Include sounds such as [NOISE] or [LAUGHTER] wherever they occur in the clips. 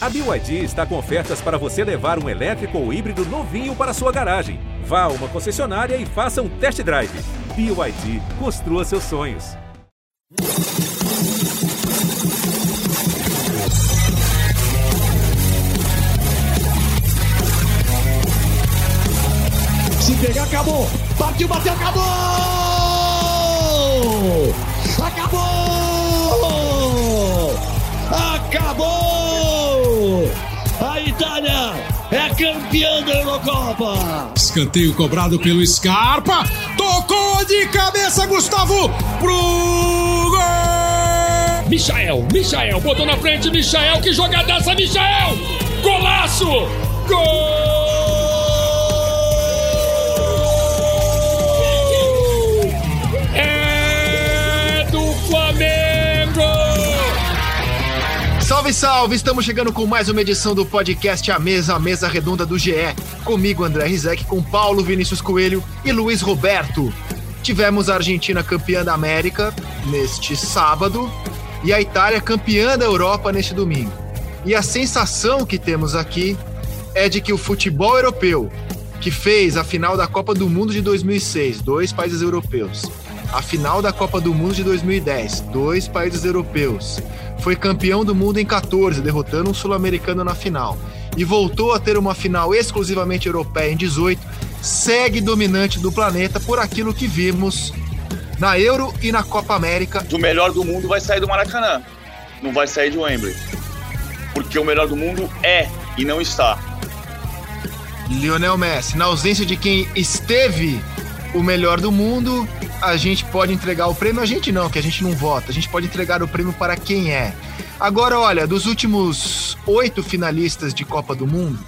A BYD está com ofertas para você levar um elétrico ou híbrido novinho para sua garagem. Vá a uma concessionária e faça um test drive. BYD, construa seus sonhos. Se pegar, acabou. Partiu, bateu, acabou! Acabou! Acabou! Itália é campeã da Eurocopa! Escanteio cobrado pelo Scarpa. Tocou de cabeça, Gustavo, pro gol! Michael, Michael, botou na frente, Michael, que jogadaça, Michael! Golaço! Gol! Salve, salve! Estamos chegando com mais uma edição do podcast A Mesa, a Mesa Redonda do GE. Comigo, André Rizek, com Paulo Vinícius Coelho e Luiz Roberto. Tivemos a Argentina campeã da América neste sábado e a Itália campeã da Europa neste domingo. E a sensação que temos aqui é de que o futebol europeu, que fez a final da Copa do Mundo de 2006, dois países europeus, a final da Copa do Mundo de 2010, dois países europeus, foi campeão do mundo em 14, derrotando um sul-americano na final, e voltou a ter uma final exclusivamente europeia em 18, segue dominante do planeta por aquilo que vimos na Euro e na Copa América. O melhor do mundo vai sair do Maracanã, não vai sair de Wembley. Porque o melhor do mundo é e não está. Lionel Messi, na ausência de quem esteve o melhor do mundo, a gente pode entregar o prêmio. A gente não, que a gente não vota. A gente pode entregar o prêmio para quem é. Agora, olha, dos últimos oito finalistas de Copa do Mundo,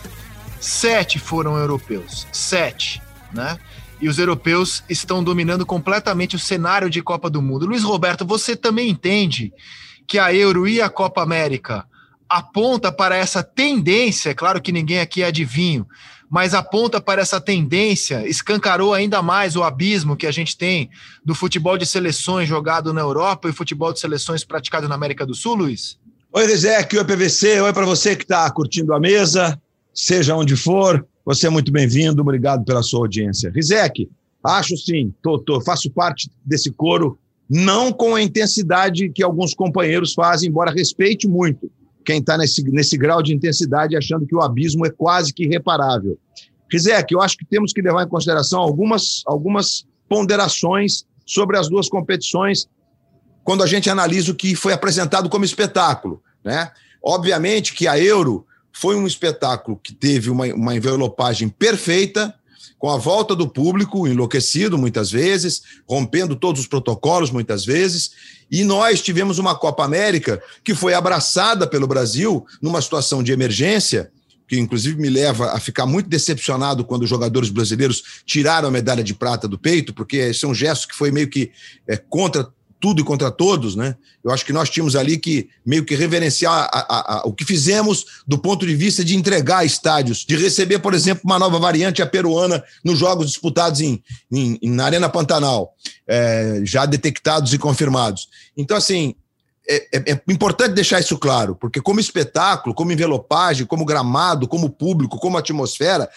sete foram europeus. Sete, né? E os europeus estão dominando completamente o cenário de Copa do Mundo. Luiz Roberto, você também entende que a Euro e a Copa América aponta para essa tendência, claro que ninguém aqui é adivinho, mas aponta para essa tendência, escancarou ainda mais o abismo que a gente tem do futebol de seleções jogado na Europa e futebol de seleções praticado na América do Sul, Luiz? Oi, Rizek, oi, PVC, oi para você que está curtindo a mesa, seja onde for, você é muito bem-vindo, obrigado pela sua audiência. Rizek, acho sim, tô, tô, faço parte desse coro, não com a intensidade que alguns companheiros fazem, embora respeite muito quem está nesse, nesse grau de intensidade achando que o abismo é quase que irreparável. Rizek, eu acho que temos que levar em consideração algumas, algumas ponderações sobre as duas competições quando a gente analisa o que foi apresentado como espetáculo. Né? Obviamente que a Euro foi um espetáculo que teve uma, uma envelopagem perfeita, com a volta do público enlouquecido muitas vezes, rompendo todos os protocolos muitas vezes, e nós tivemos uma Copa América que foi abraçada pelo Brasil numa situação de emergência, que inclusive me leva a ficar muito decepcionado quando os jogadores brasileiros tiraram a medalha de prata do peito, porque esse é um gesto que foi meio que é, contra tudo e contra todos, né? Eu acho que nós tínhamos ali que meio que reverenciar a, a, a, o que fizemos do ponto de vista de entregar estádios, de receber, por exemplo, uma nova variante, a peruana, nos jogos disputados em, em, na Arena Pantanal, é, já detectados e confirmados. Então, assim, é, é, é, importante deixar isso claro, porque como espetáculo, como envelopagem, como gramado, como público, como atmosfera,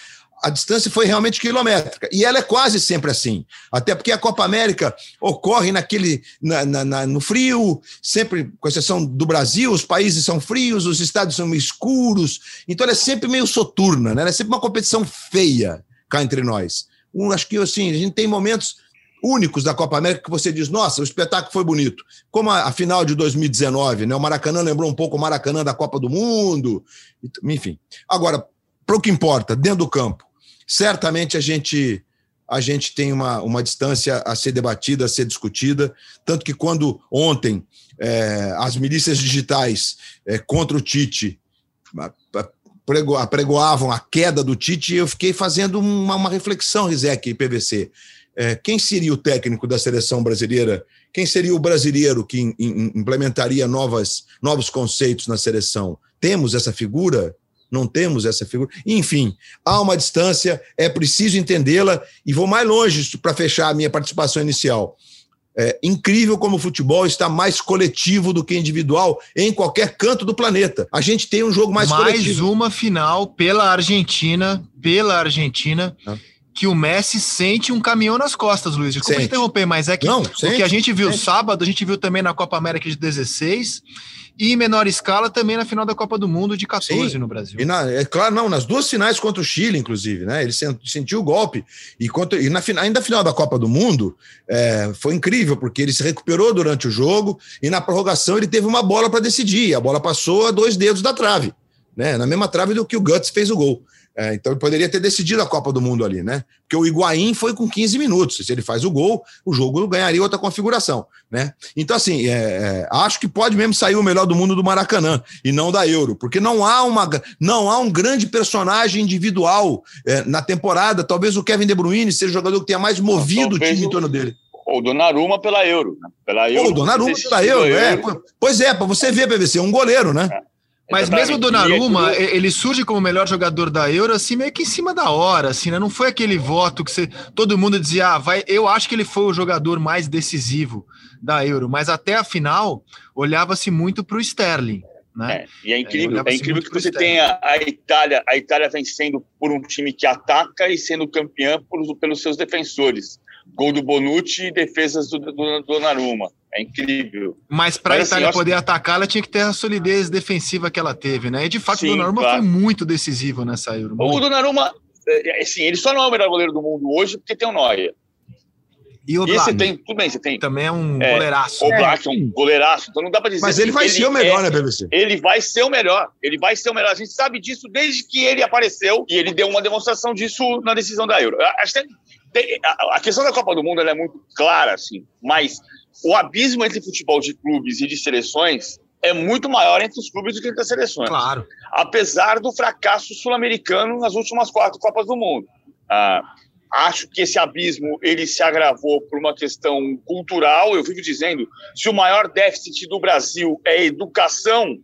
a distância foi realmente quilométrica. E ela é quase sempre assim. Até porque a Copa América ocorre naquele na, na, na, no frio, sempre, com exceção do Brasil, os países são frios, os estados são escuros. Então ela é sempre meio soturna, né? ela é sempre uma competição feia cá entre nós. Um, acho que assim, a gente tem momentos únicos da Copa América que você diz, nossa, o espetáculo foi bonito. Como a, a final de 2019, né? O Maracanã lembrou um pouco o Maracanã da Copa do Mundo, enfim. Agora, para o que importa, dentro do campo, certamente a gente a gente tem uma, uma distância a ser debatida, a ser discutida, tanto que quando ontem é, as milícias digitais é, contra o Tite apregoavam a queda do Tite, eu fiquei fazendo uma, uma reflexão, Rizek e PVC. É, quem seria o técnico da seleção brasileira? Quem seria o brasileiro que in, in, implementaria novas, novos conceitos na seleção? Temos essa figura? Não temos essa figura. Enfim, há uma distância, é preciso entendê-la e vou mais longe para fechar a minha participação inicial. É incrível como o futebol está mais coletivo do que individual em qualquer canto do planeta. A gente tem um jogo mais, mais coletivo. uma final pela Argentina, pela Argentina. Ah. Que o Messi sente um caminhão nas costas, Luiz. Desculpa Sente. te interromper, mas é que Não, o que a gente viu sente. sábado, a gente viu também na Copa América de 16 e em menor escala também na final da Copa do Mundo de 14 Sim. no Brasil. E na, é claro, não, nas duas finais contra o Chile, inclusive, né? Ele sen- sentiu o golpe. E, contra, e na, ainda na final da Copa do Mundo, é, foi incrível, porque ele se recuperou durante o jogo e na prorrogação ele teve uma bola para decidir. A bola passou a dois dedos da trave, né? Na mesma trave do que o Guts fez o gol. É, então ele poderia ter decidido a Copa do Mundo ali, né? Porque o Higuaín foi com 15 minutos. Se ele faz o gol, o jogo ganharia outra configuração, né? Então, assim, é, é, acho que pode mesmo sair o melhor do mundo do Maracanã e não da Euro, porque não há, uma, não há um grande personagem individual é, na temporada. Talvez o Kevin De Bruyne seja o jogador que tenha mais movido o time em torno dele. Ou Donnarumma pela Euro. Né? Pela Euro. Ou o Donnarumma pela Euro, da é. Pois é, para você ver, PVC, um goleiro, né? Mas Exatamente. mesmo o Donnarumma, é ele surge como o melhor jogador da Euro, assim, meio que em cima da hora, assim, né? Não foi aquele voto que você, todo mundo dizia, ah, vai. Eu acho que ele foi o jogador mais decisivo da Euro, mas até a final olhava-se muito para o Sterling, né? É, e é incrível, é, assim incrível que você tenha a Itália, a Itália vencendo por um time que ataca e sendo campeã por- pelos seus defensores. Gol do Bonucci e defesas do, do, do Donnarumma. É incrível. Mas para a assim, Itália acho- poder atacar, ela tinha que ter a solidez defensiva que ela teve, né? E de fato Sim, o Donnarumma claro. foi muito decisivo nessa Euro. O. Donnarumma, é, assim, ele só não é o melhor goleiro do mundo hoje porque tem o Neuer. E o Black tem, tudo bem, você tem também é um É, goleiraço. o? Black, é um goleiraço, então não dá pra dizer Mas ele assim, vai ser o melhor, é- né, PVC? Ele vai ser o melhor. Ele vai ser o melhor. A gente sabe disso desde que ele apareceu e ele deu uma demonstração disso na decisão da Euro. Acho que tem- a- a questão da Copa do Mundo é muito clara, assim, mas o abismo entre futebol de clubes e de seleções é muito maior entre os clubes do que entre as seleções. Claro. Apesar do fracasso sul-americano nas últimas quatro Copas do Mundo. Ah, acho que esse abismo ele se agravou por uma questão cultural. Eu vivo dizendo, se o maior déficit do Brasil é educação,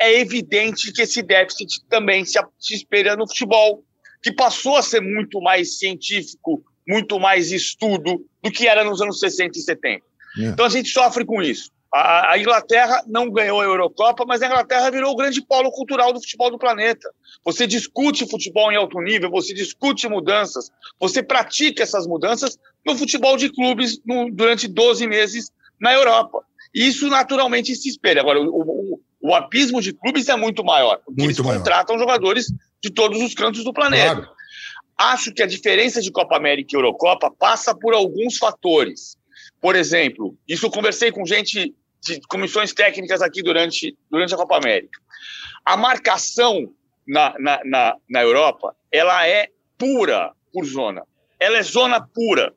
é evidente que esse déficit também se, se espelha no futebol, que passou a ser muito mais científico, muito mais estudo do que era nos anos 60 e 70. É. Então a gente sofre com isso. A, a Inglaterra não ganhou a Eurocopa, mas a Inglaterra virou o grande polo cultural do futebol do planeta. Você discute futebol em alto nível, você discute mudanças, você pratica essas mudanças no futebol de clubes no- durante 12 meses na Europa. E isso naturalmente se espelha. Agora, o, o- o abismo de clubes é muito maior, Muito eles maior. contratam jogadores de todos os cantos do planeta. Claro. Acho que a diferença de Copa América e Eurocopa passa por alguns fatores. Por exemplo, isso eu conversei com gente de comissões técnicas aqui durante, durante a Copa América. A marcação na, na, na, na Europa, ela é pura por zona. Ela é zona pura.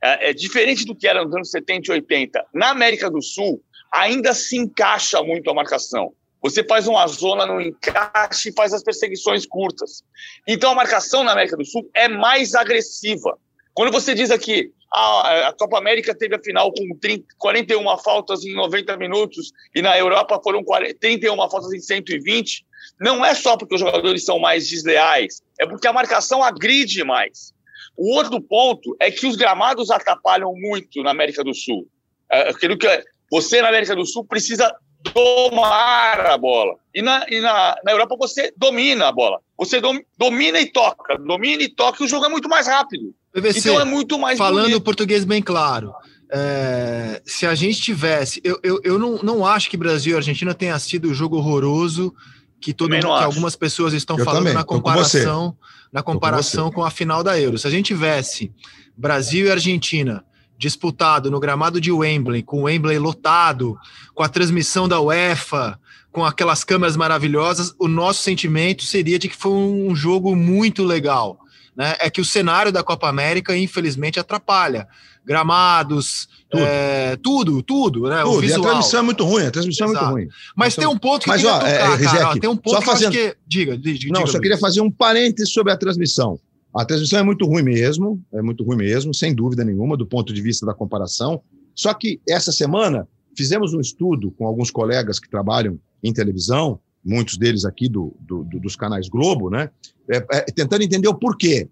É, é diferente do que era nos anos 70 e 80. Na América do Sul, ainda se encaixa muito a marcação. Você faz uma zona no encaixe e faz as perseguições curtas. Então a marcação na América do Sul é mais agressiva. Quando você diz aqui, ah, a Copa América teve a final com 30, 41 faltas em 90 minutos e na Europa foram 40, 31 faltas em 120, não é só porque os jogadores são mais desleais, é porque a marcação agride mais. O outro ponto é que os gramados atrapalham muito na América do Sul. É, aquilo que é- você na América do Sul precisa domar a bola. E na, e na, na Europa você domina a bola. Você dom, domina e toca. Domina e toca e o jogo é muito mais rápido. PVC, Então é muito mais falando bonito. português bem claro, é, se a gente tivesse. Eu, eu, eu não, não acho que Brasil e Argentina tenha sido o jogo horroroso que, todo que algumas pessoas estão Eu falando também, na tô com comparação, na com comparação com, a final da Euro. Se a gente tivesse Brasil e Argentina disputado no gramado de Wembley, com o Wembley lotado, com a transmissão da UEFA, com aquelas câmeras maravilhosas, o nosso sentimento seria de que foi um jogo muito legal. Né? É que o cenário da Copa América, infelizmente, atrapalha. Gramados, Tudo. é, tudo, tudo, né? o Tudo. E a transmissão é muito ruim, a transmissão é Exato. muito ruim. Mas Então- tem um ponto que Mas, ó, é, tocar, Rizek, cara. ó, tem um ponto só fazendo- que... Diga, diga. Não, diga, só queria fazer um parênteses sobre a transmissão. A transmissão é muito ruim mesmo, é muito ruim mesmo, sem dúvida nenhuma, do ponto de vista da comparação. Só que essa semana fizemos um estudo com alguns colegas que trabalham em televisão, muitos deles aqui do, do- do- dos canais Globo, né? É, é, tentando entender o porquê.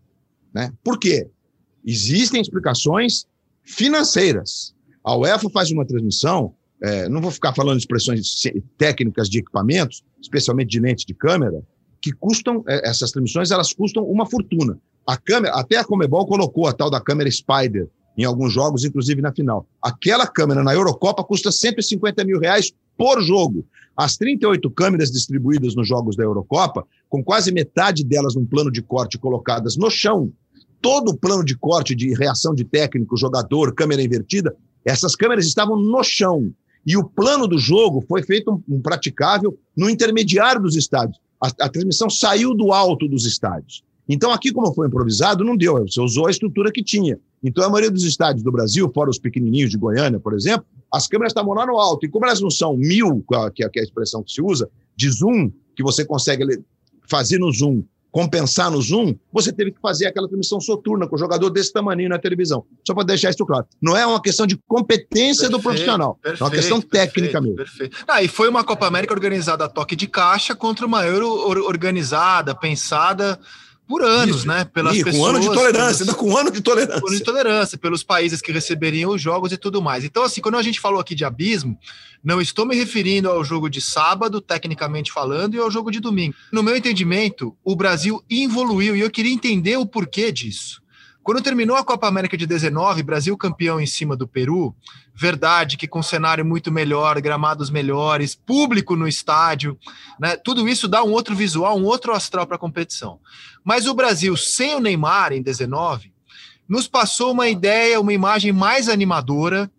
Né? Por quê? Existem explicações financeiras. A UEFA faz uma transmissão, é, não vou ficar falando de expressões técnicas de equipamentos, especialmente de lente de câmera, que custam, é, essas transmissões, elas custam uma fortuna. A câmera, até a Comebol colocou a tal da câmera Spider em alguns jogos, inclusive na final. Aquela câmera na Eurocopa custa 150 mil reais por jogo. As 38 câmeras distribuídas nos jogos da Eurocopa, com quase metade delas num plano de corte colocadas no chão, todo o plano de corte de reação de técnico, jogador, câmera invertida, essas câmeras estavam no chão. E o plano do jogo foi feito um, praticável no intermediário dos estádios. A, a, transmissão saiu do alto dos estádios. Então, aqui, como foi improvisado, não deu. Você usou a estrutura que tinha. Então, a maioria dos estádios do Brasil, fora os pequenininhos de Goiânia, por exemplo, as câmeras estavam lá no alto. E como elas não são mil, que é, que é a expressão que se usa, de zoom, que você consegue fazer no zoom compensar no Zoom, você teve que fazer aquela transmissão soturna com o jogador desse tamanho na televisão. Só para deixar isso claro. Não é uma questão de competência perfeito, do profissional, perfeito, é uma questão técnica mesmo. Perfeito. Ah, e foi uma Copa América organizada a toque de caixa contra uma Euro organizada, pensada por anos, Isso. né? Pelas e, pessoas. Com um ano de tolerância, ainda com um ano de tolerância. Um ano de tolerância, pelos países que receberiam os jogos e tudo mais. Então, assim, quando a gente falou aqui de abismo, não estou me referindo ao jogo de sábado, tecnicamente falando, e ao jogo de domingo. No meu entendimento, o Brasil evoluiu e eu queria entender o porquê disso. Quando terminou a Copa América de 19, Brasil campeão em cima do Peru, verdade que com cenário muito melhor, gramados melhores, público no estádio, né? Tudo isso dá um outro visual, um outro astral para a competição. Mas o Brasil sem o Neymar em 19 nos passou uma ideia, uma imagem mais animadora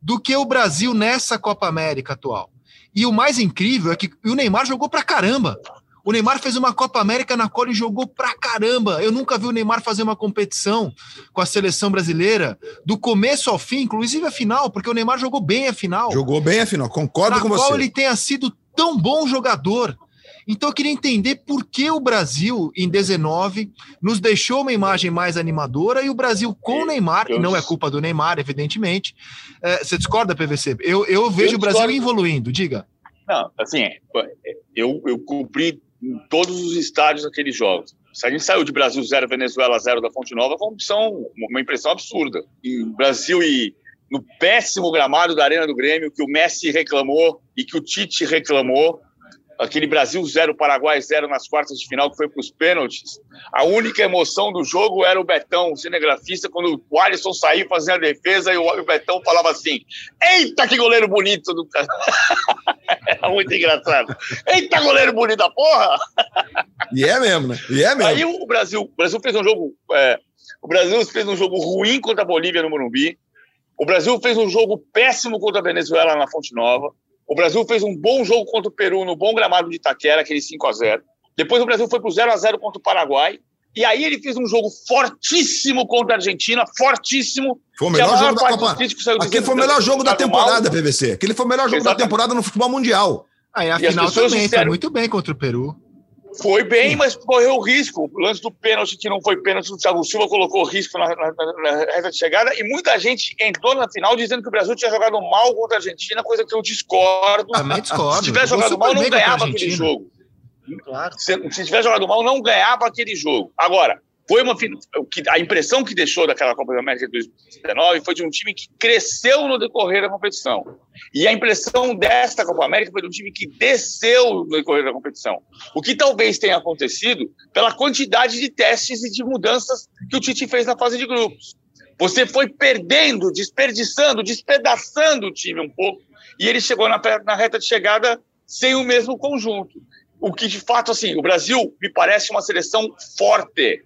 do que o Brasil nessa Copa América atual. E o mais incrível é que o Neymar jogou para caramba. O Neymar fez uma Copa América na qual ele jogou pra caramba. Eu nunca vi o Neymar fazer uma competição com a seleção brasileira do começo ao fim, inclusive a final, porque o Neymar jogou bem a final. Jogou bem a final, concordo com você. Na qual ele tenha sido tão bom jogador. Então eu queria entender por que o Brasil, em 19, nos deixou uma imagem mais animadora e o Brasil com o Neymar, e não é culpa do Neymar, evidentemente. É, você discorda, PVC? Eu, eu vejo eu o Brasil evoluindo, diga. Não, assim, eu, eu cumpri em todos os estádios daqueles jogos. Se a gente saiu de Brasil 0, Venezuela 0 da Fonte Nova, foi uma, opção, uma impressão absurda. Em Brasil e no péssimo gramado da Arena do Grêmio, que o Messi reclamou e que o Tite reclamou, aquele Brasil 0, Paraguai 0 nas quartas de final, que foi para os pênaltis. A única emoção do jogo era o Betão, o cinegrafista, quando o Alisson saiu fazendo a defesa e o Betão falava assim: Eita, que goleiro bonito do cara! era [LAUGHS] muito engraçado. Eita, goleiro bonito da porra! E é mesmo, né? E é mesmo. Aí o Brasil, o Brasil fez um jogo. É, o Brasil fez um jogo ruim contra a Bolívia no Morumbi. O Brasil fez um jogo péssimo contra a Venezuela na Fonte Nova. O Brasil fez um bom jogo contra o Peru no bom gramado de Itaquera, aquele 5 a 0 Depois o Brasil foi para o 0 a 0 contra o Paraguai. E aí ele fez um jogo fortíssimo contra a Argentina, fortíssimo. Foi o melhor jogo da Copa. Aquele foi o melhor jogo da temporada, mal. PVC. Aquele foi o melhor jogo Exatamente. da temporada no futebol mundial. Aí a final também disseram... foi muito bem contra o Peru. Foi bem, mas correu risco. O lance do pênalti, que não foi pênalti, o Thiago Silva colocou risco na, na, na, reta de chegada. E muita gente entrou na final dizendo que o Brasil tinha jogado mal contra a Argentina, coisa que eu discordo. Também discordo. Se tivesse jogado mal, não ganhava aquele jogo. Claro. Se, se tivesse jogado mal, não ganhava aquele jogo. Agora, foi uma a impressão que deixou daquela Copa da América de 2019 foi de um time que cresceu no decorrer da competição. E a impressão desta Copa América foi de um time que desceu no decorrer da competição. O que talvez tenha acontecido pela quantidade de testes e de mudanças que o Tite fez na fase de grupos. Você foi perdendo, desperdiçando, despedaçando o time um pouco, e ele chegou na, na reta de chegada sem o mesmo conjunto. O que de fato, assim, o Brasil me parece uma seleção forte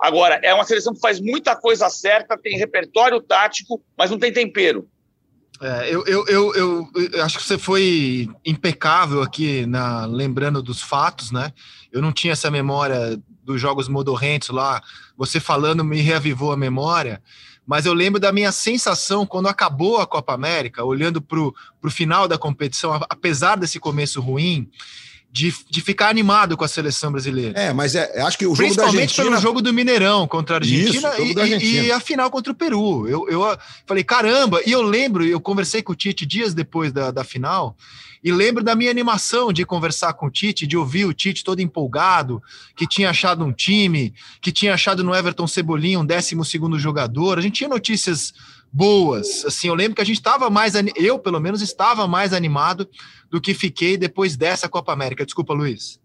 Agora, é uma seleção que faz muita coisa certa, tem repertório tático, mas não tem tempero. É, eu, eu, eu, eu, acho que você foi impecável aqui na lembrando dos fatos, né? Eu não tinha essa memória dos jogos modorrentos lá. Você falando me reavivou a memória, mas eu lembro da minha sensação quando acabou a Copa América, olhando para o final da competição, apesar desse começo ruim, de, de ficar animado com a seleção brasileira. É, mas é, acho que o jogo Principalmente da Argentina... pelo jogo do Mineirão contra a Argentina, Isso, e, Argentina. e, a final contra o Peru. Eu, eu falei, caramba, e eu lembro, eu conversei com o Tite dias depois da, da final, e lembro da minha animação de conversar com o Tite, de ouvir o Tite todo empolgado, que tinha achado um time, que tinha achado no Everton Cebolinha um 12 segundo jogador. A gente tinha notícias boas. Assim, eu lembro que a gente estava mais, eu pelo menos estava mais animado do que fiquei depois dessa Copa América. Desculpa, Luiz.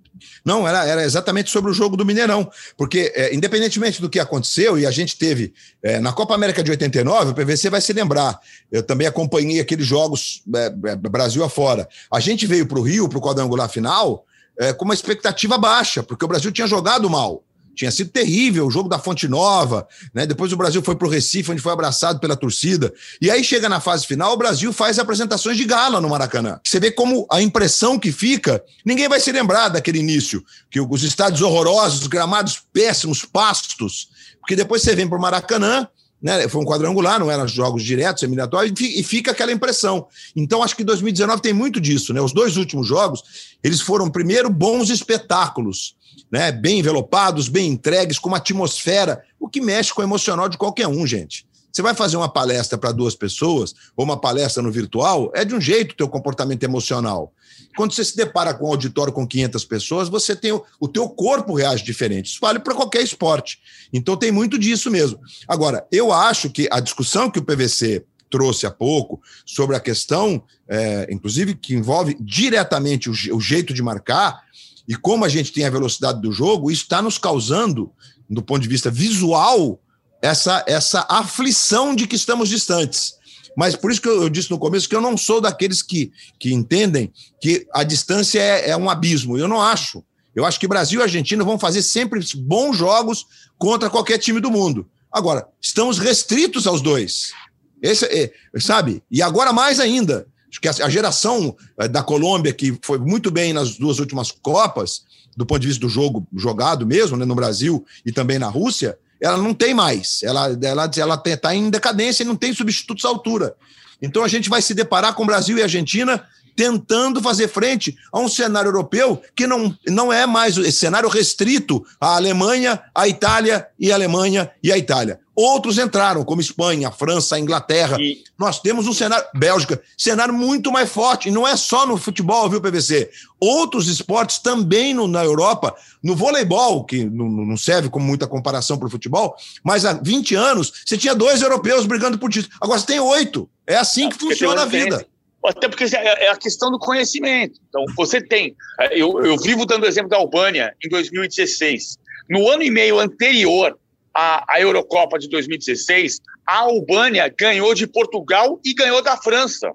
Não, era, era exatamente sobre o jogo do Mineirão. Porque, é, independentemente do que aconteceu, e a gente teve é, na Copa América de 89, o PVC vai se lembrar. Eu também acompanhei aqueles jogos é, é Brasil afora. A gente veio para o Rio, para o quadrangular final, é, com uma expectativa baixa, porque o Brasil tinha jogado mal. Tinha sido terrível o jogo da Fonte Nova, né? Depois o Brasil foi para o Recife, onde foi abraçado pela torcida. E aí chega na fase final, o Brasil faz apresentações de gala no Maracanã. Você vê como a impressão que fica, ninguém vai se lembrar daquele início, que os estádios horrorosos, os gramados péssimos, pastos, porque depois você vem para o Maracanã, né? Foi um quadrangular, não eram jogos diretos, eliminatórios, e fica aquela impressão. Então, acho que 2019 tem muito disso, né? Os dois últimos jogos, eles foram, primeiro, bons espetáculos né, bem envelopados, bem entregues, com uma atmosfera, o que mexe com o emocional de qualquer um, gente. Você vai fazer uma palestra para duas pessoas, ou uma palestra no virtual, é de um jeito o teu comportamento emocional. Quando você se depara com um auditório com 500 pessoas, você tem o, o teu corpo reage diferente. Isso vale para qualquer esporte. Então tem muito disso mesmo. Agora, eu acho que a discussão que o PVC trouxe há pouco sobre a questão, é, inclusive que envolve diretamente o, o jeito de marcar, e como a gente tem a velocidade do jogo, isso está nos causando, do ponto de vista visual, essa, essa aflição de que estamos distantes. Mas por isso que eu, disse no começo que eu não sou daqueles que, que entendem que a distância é, é um abismo. Eu não acho. Eu acho que Brasil e Argentina vão fazer sempre bons jogos contra qualquer time do mundo. Agora, estamos restritos aos dois. Esse, é, sabe? E agora mais ainda. Acho que a geração eh, da Colômbia, que foi muito bem nas duas últimas Copas, do ponto de vista do jogo jogado mesmo, né, no Brasil e também na Rússia, ela não tem mais. Ela está ela, ela tá em decadência e não tem substitutos à altura. Então a gente vai se deparar com Brasil e Argentina tentando fazer frente a um cenário europeu que não, não é mais esse cenário restrito à Alemanha, à Itália e à Alemanha e à Itália. Outros entraram, como Espanha, França, Inglaterra. E... Nós temos um cenário, Bélgica, cenário muito mais forte. E não é só no futebol, viu, PVC? Outros esportes também no, na Europa, no voleibol, que não, não serve como muita comparação para o futebol, mas há 20 anos você tinha dois europeus brigando por título. Agora você tem oito. É assim que funciona a vida. Até porque é, é a questão do conhecimento. Então, você tem. É, eu, eu vivo dando o exemplo da Albânia em 2016. No ano e meio anterior à, à Eurocopa de 2016, a Albânia ganhou de Portugal e ganhou da França.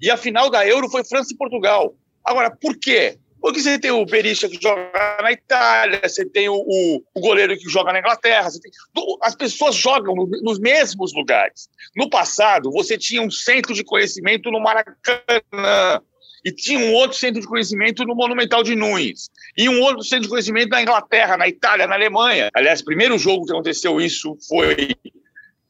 E a final da Euro foi França e Portugal. Agora, por quê? Porque você tem o Berisha que joga na Itália, você tem o, o, o goleiro que joga na Inglaterra, tem, as pessoas jogam no, nos mesmos lugares. No passado, você tinha um centro de conhecimento no Maracanã, e tinha um outro centro de conhecimento no Monumental de Nunes, e um outro centro de conhecimento na Inglaterra, na Itália, na Alemanha. Aliás, o primeiro jogo que aconteceu isso foi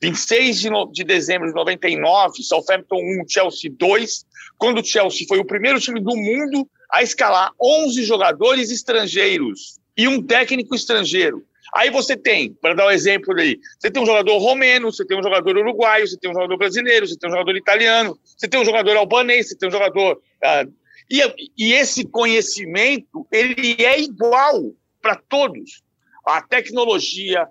26 de, no, de dezembro de 99, Southampton 1, Chelsea 2, quando o Chelsea foi o primeiro time do mundo a escalar 11 jogadores estrangeiros e um técnico estrangeiro. Aí você tem, para dar um exemplo aí, você tem um jogador romeno, você tem um jogador uruguaio, você tem um jogador brasileiro, você tem um jogador italiano, você tem um jogador albanês, você tem um jogador. Ah, e, e esse conhecimento, ele é igual para todos. A tecnologia,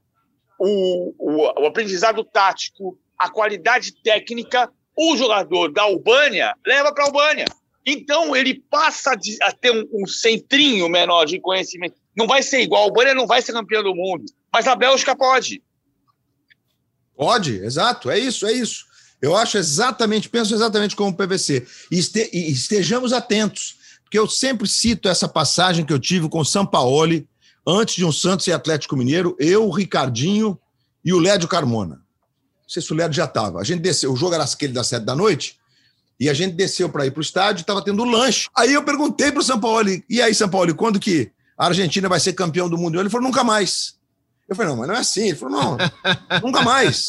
o, o, o aprendizado tático, a qualidade técnica, o jogador da Albânia leva para a Albânia. Então, ele passa a ter um, um, centrinho menor de conhecimento. Não vai ser igual. O Albânia não vai ser campeão do mundo, mas a Bélgica pode. Pode, exato. É isso, é isso. Eu acho exatamente, penso exatamente como o PVC. E estejamos atentos, porque eu sempre cito essa passagem que eu tive com o Sampaoli, antes de um Santos e Atlético Mineiro, eu, o Ricardinho e o Lédio Carmona. Não sei se o Lédio já estava. A gente desceu, o jogo era aquele das sete da noite, e a gente desceu para ir para o estádio, estava tendo lanche. Aí eu perguntei para o São Paulo, e aí, São Paulo, quando que a Argentina vai ser campeão do mundo? Ele falou, nunca mais. Eu falei, não, mas não é assim. Ele falou, não, nunca mais.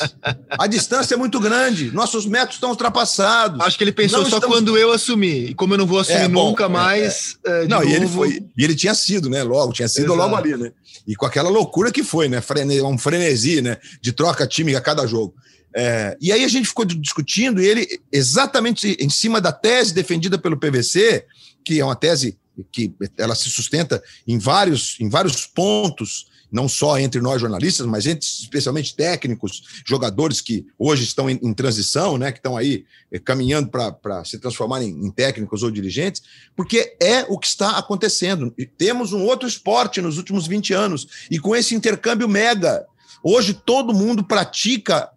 A distância é muito grande, nossos métodos estão ultrapassados. Acho que ele pensou só estamos... quando eu assumi. E como eu não vou assumir é, bom, nunca é, mais. É. não, novo... e ele foi. E ele tinha sido, né? Logo, tinha sido Exato. logo ali, né? E com aquela loucura que foi, né? Um frenesi, né? De troca time a cada jogo. É, e aí a gente ficou discutindo, e ele, exatamente em cima da tese defendida pelo PVC, que é uma tese que ela se sustenta em vários, em vários pontos não só entre nós jornalistas, mas entre, especialmente técnicos, jogadores que hoje estão em, em transição, né, que estão aí eh, caminhando para se transformarem em, em técnicos ou dirigentes, porque é o que está acontecendo. E temos um outro esporte nos últimos 20 anos, e com esse intercâmbio mega. Hoje todo mundo pratica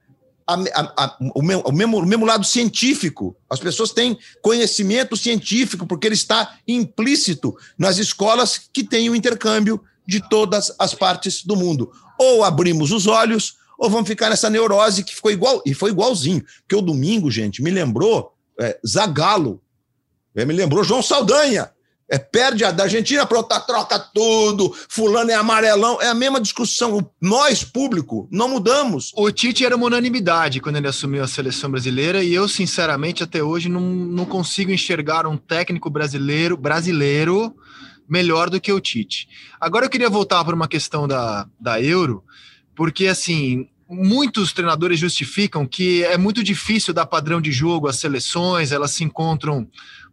a, a, a, o, mesmo, o, mesmo, o mesmo lado científico. As pessoas têm conhecimento científico, porque ele está implícito nas escolas que têm o intercâmbio de todas as partes do mundo. Ou abrimos os olhos, ou vamos ficar nessa neurose que ficou igual, e foi igualzinho. Porque o domingo, gente, me lembrou é, Zagalo, é, me lembrou João Saldanha. É, perde a da Argentina, pronto, troca tudo, fulano é amarelão, é a mesma discussão. Nós, público, não mudamos. O Tite era uma unanimidade quando ele assumiu a seleção brasileira e eu, sinceramente, até hoje não, não consigo enxergar um técnico brasileiro, brasileiro melhor do que o Tite. Agora eu queria voltar para uma questão da, da Euro, porque assim, muitos treinadores justificam que é muito difícil dar padrão de jogo às seleções, elas se encontram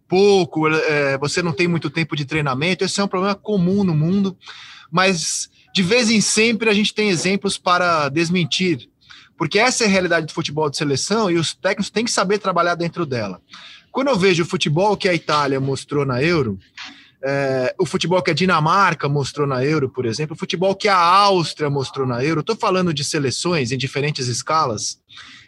pouco, é, você não tem muito tempo de treinamento, esse é um problema comum no mundo, mas de vez em sempre a gente tem exemplos para desmentir, porque essa é a realidade do futebol de seleção e os técnicos têm que saber trabalhar dentro dela. Quando eu vejo o futebol que a Itália mostrou na Euro, é, o futebol que a Dinamarca mostrou na Euro, por exemplo, o futebol que a Áustria mostrou na Euro, estou falando de seleções em diferentes escalas,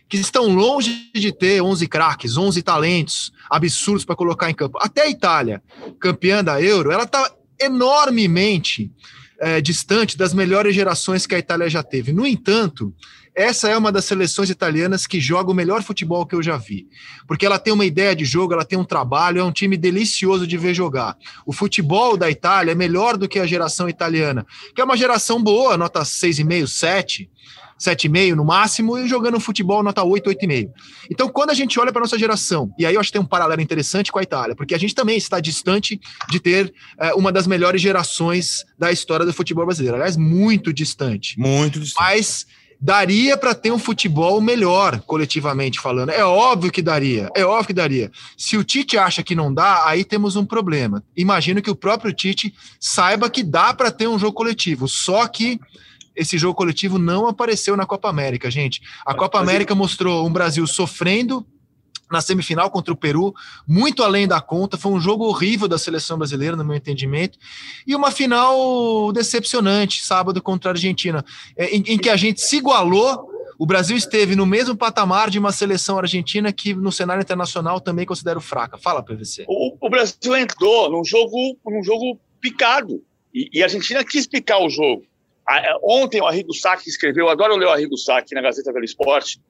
que estão longe de ter 11 craques, 11 talentos absurdos para colocar em campo. Até a Itália, campeã da Euro, ela está enormemente é, distante das melhores gerações que a Itália já teve. No entanto, essa é uma das seleções italianas que joga o melhor futebol que eu já vi. Porque ela tem uma ideia de jogo, ela tem um trabalho, é um time delicioso de ver jogar. O futebol da Itália é melhor do que a geração italiana, que é uma geração boa, nota 6,5, 7 7,5 no máximo, e jogando futebol nota 8, 8,5. Então, quando a gente olha para nossa geração, e aí eu acho que tem um paralelo interessante com a Itália, porque a gente também está distante de ter é, uma das melhores gerações da história do futebol brasileiro. Aliás, muito distante. Muito distante. Mas daria para ter um futebol melhor, coletivamente falando. É óbvio que daria, é óbvio que daria. Se o Tite acha que não dá, aí temos um problema. Imagino que o próprio Tite saiba que dá para ter um jogo coletivo, só que esse jogo coletivo não apareceu na Copa América, gente. A Copa América mostrou um Brasil sofrendo na semifinal contra o Peru, muito além da conta. Foi um jogo horrível da seleção brasileira, no meu entendimento, e uma final decepcionante, sábado contra a Argentina, é, em, em que a gente se igualou. O Brasil esteve no mesmo patamar de uma seleção argentina que no cenário internacional também considero fraca. Fala, PVC. O, o Brasil entrou num jogo, num jogo picado. E, e a Argentina quis picar o jogo. É, ontem o Arrigo Sacchi escreveu, adoro ler o Arrigo Sacchi na Gazeta pelo Esporte,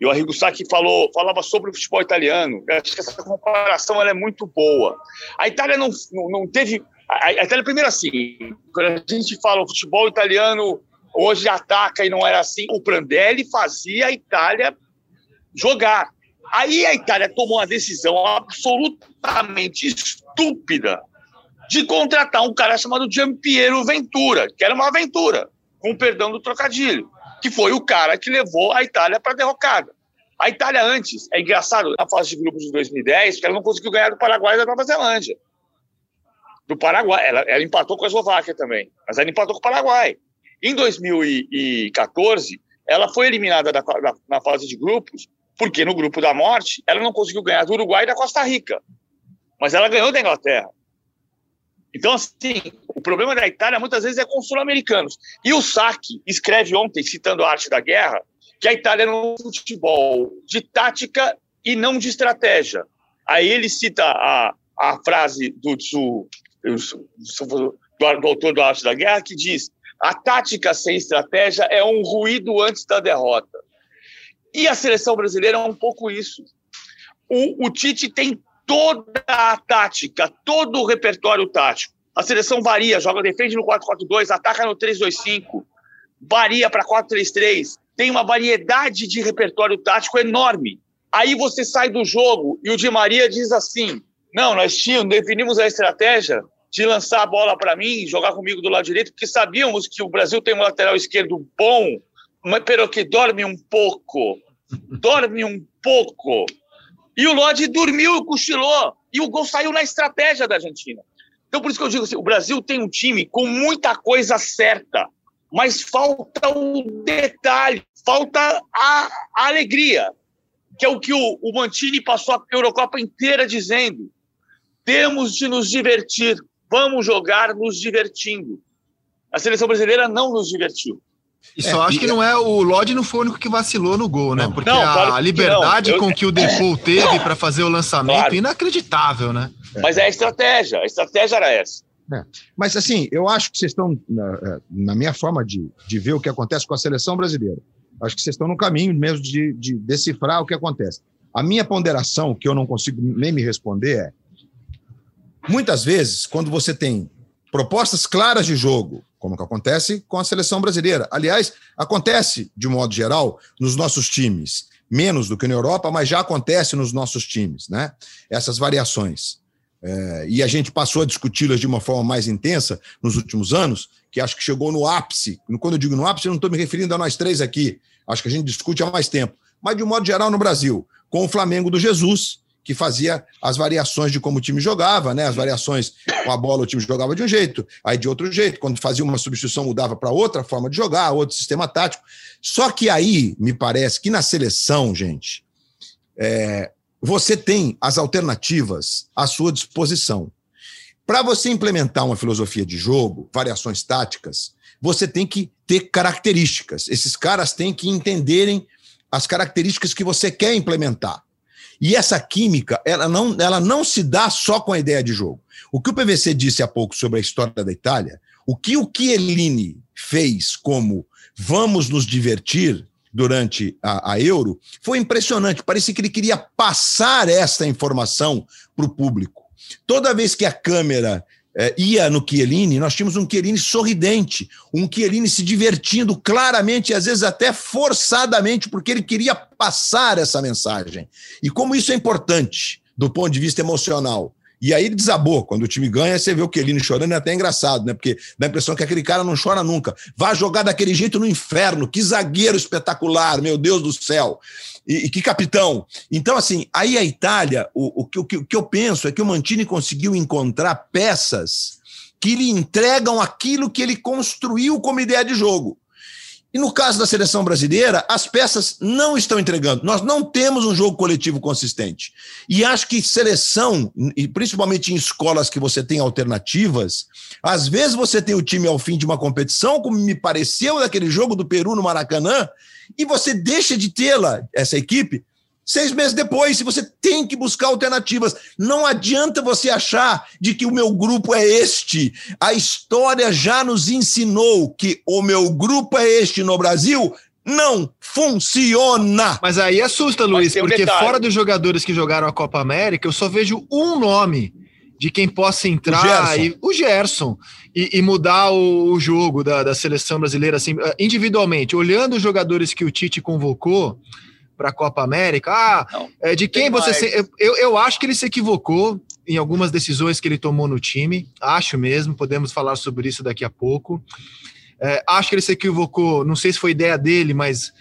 e o Arrigo Sacchi falou, falava sobre o futebol italiano. Eu acho que essa comparação é muito boa. A Itália não, não, não teve. A, a Itália, primeiro assim, quando a gente fala o futebol italiano hoje ataca e não era assim, o Prandelli fazia a Itália jogar. Aí a Itália tomou uma decisão absolutamente estúpida de contratar um cara chamado Giampiero Ventura, que era uma aventura, com perdão do trocadilho, que foi o cara que levou a Itália para a derrocada. A Itália antes, é engraçado, na fase de grupos de 2010, que ela não conseguiu ganhar do Paraguai e da Nova Zelândia. Do Paraguai, ela, ela empatou com a Eslováquia também, mas ela empatou com o Paraguai. Em 2014, ela foi eliminada da, da, na fase de grupos, porque no grupo da morte, ela não conseguiu ganhar do Uruguai e da Costa Rica. Mas ela ganhou da Inglaterra. Então, assim, o problema da Itália muitas vezes é com os sul-americanos. E o Sacchi escreve ontem, citando a arte da guerra, que a Itália é um futebol de tática e não de estratégia. Aí ele cita a, a frase do, do, do, do autor da arte da guerra, que diz: a tática sem estratégia é um ruído antes da derrota. E a seleção brasileira é um pouco isso. O, o Tite tem toda a tática, todo o repertório tático. A seleção varia, joga defende no 4-4-2, ataca no 3-2-5, varia para 4-3-3, tem uma variedade de repertório tático enorme. Aí você sai do jogo e o Di Maria diz assim: não, nós tínhamos, definimos a estratégia de lançar a bola para mim, jogar comigo do lado direito, porque sabíamos que o Brasil tem um lateral esquerdo bom, mas pero que dorme um pouco, dorme um pouco. E o Lodge dormiu, cochilou. E o gol saiu na estratégia da Argentina. Então, por isso que eu digo assim: o Brasil tem um time com muita coisa certa. mas falta o detalhe, falta a, a alegria, que é o que o, o Mantini passou a Eurocopa inteira dizendo. Temos de nos divertir, vamos jogar nos divertindo. A seleção brasileira não nos divertiu. E só é, acho que não é o Lodge não foi o único que vacilou no gol, né? Porque não, a, claro que liberdade. Eu- com que o Depou [LAUGHS] teve para fazer o lançamento, Claro. inacreditável, né? Mas é a estratégia, a estratégia era essa. Mas, assim, eu acho que vocês estão, na, na minha forma de, de ver o que acontece com a seleção brasileira, acho que vocês estão no caminho mesmo de, de decifrar o que acontece. A minha ponderação, que eu não consigo nem me responder, é: muitas vezes, quando você tem propostas claras de jogo, como que acontece com a seleção brasileira, aliás, acontece, de modo geral, nos nossos times, menos do que na Europa, mas já acontece nos nossos times, né? Essas variações. É, e a gente passou a discuti-las de uma forma mais intensa nos últimos anos, que acho que chegou no ápice. Quando eu digo no ápice, eu não estou me referindo a nós três aqui. Acho que a gente discute há mais tempo. Mas, de modo geral, no Brasil, com o Flamengo do Jesus, que fazia as variações de como o time jogava, né? As variações com a bola, o time jogava de um jeito, aí de outro jeito. Quando fazia uma substituição, mudava para outra forma de jogar, outro sistema tático. Só que aí, me parece que na seleção, gente, é, você tem as alternativas à sua disposição. Para você implementar uma filosofia de jogo, variações táticas, você tem que ter características. Esses caras têm que entenderem as características que você quer implementar. E essa química, ela não, ela não se dá só com a ideia de jogo. O que o PVC disse há pouco sobre a história da Itália, o que o Chiellini fez como vamos nos divertir durante a, a Euro, foi impressionante. Parecia que ele queria passar essa informação para o público. Toda vez que a câmera eh, ia no Chiellini, nós tínhamos um Chiellini sorridente, um Chiellini se divertindo claramente e às vezes até forçadamente, porque ele queria passar essa mensagem. E como isso é importante do ponto de vista emocional. E aí ele desabou. Quando o time ganha, você vê o Chiellini chorando, é até engraçado, né? Porque dá a impressão que aquele cara não chora nunca. Vai jogar daquele jeito no inferno. Que zagueiro espetacular, meu Deus do céu. E, e que capitão. Então, assim, aí a Itália, o, o, o o que eu penso é que o Mantini conseguiu encontrar peças que lhe entregam aquilo que ele construiu como ideia de jogo. E no caso da seleção brasileira, as peças não estão entregando. Nós não temos um jogo coletivo consistente. E acho que seleção, e principalmente em escolas que você tem alternativas, às vezes você tem o time ao fim de uma competição, como me pareceu daquele jogo do Peru no Maracanã, e você deixa de tê-la, essa equipe, seis meses depois, se você tem que buscar alternativas. Não adianta você achar de que o meu grupo é este. A história já nos ensinou que o meu grupo é este no Brasil. Não funciona. Mas aí assusta, Luiz, um porque detalhe. fora dos jogadores que jogaram a Copa América, eu só vejo um nome de quem possa entrar Gerson. e o Gerson e, e mudar o, o jogo da, da seleção brasileira assim individualmente, olhando os jogadores que o Tite convocou para a Copa América. Ah, Não, é, de quem você se, eu, eu acho que ele se equivocou em algumas decisões que ele tomou no time. Acho mesmo, podemos falar sobre isso daqui a pouco. É, acho que ele se equivocou, não sei se foi ideia dele, mas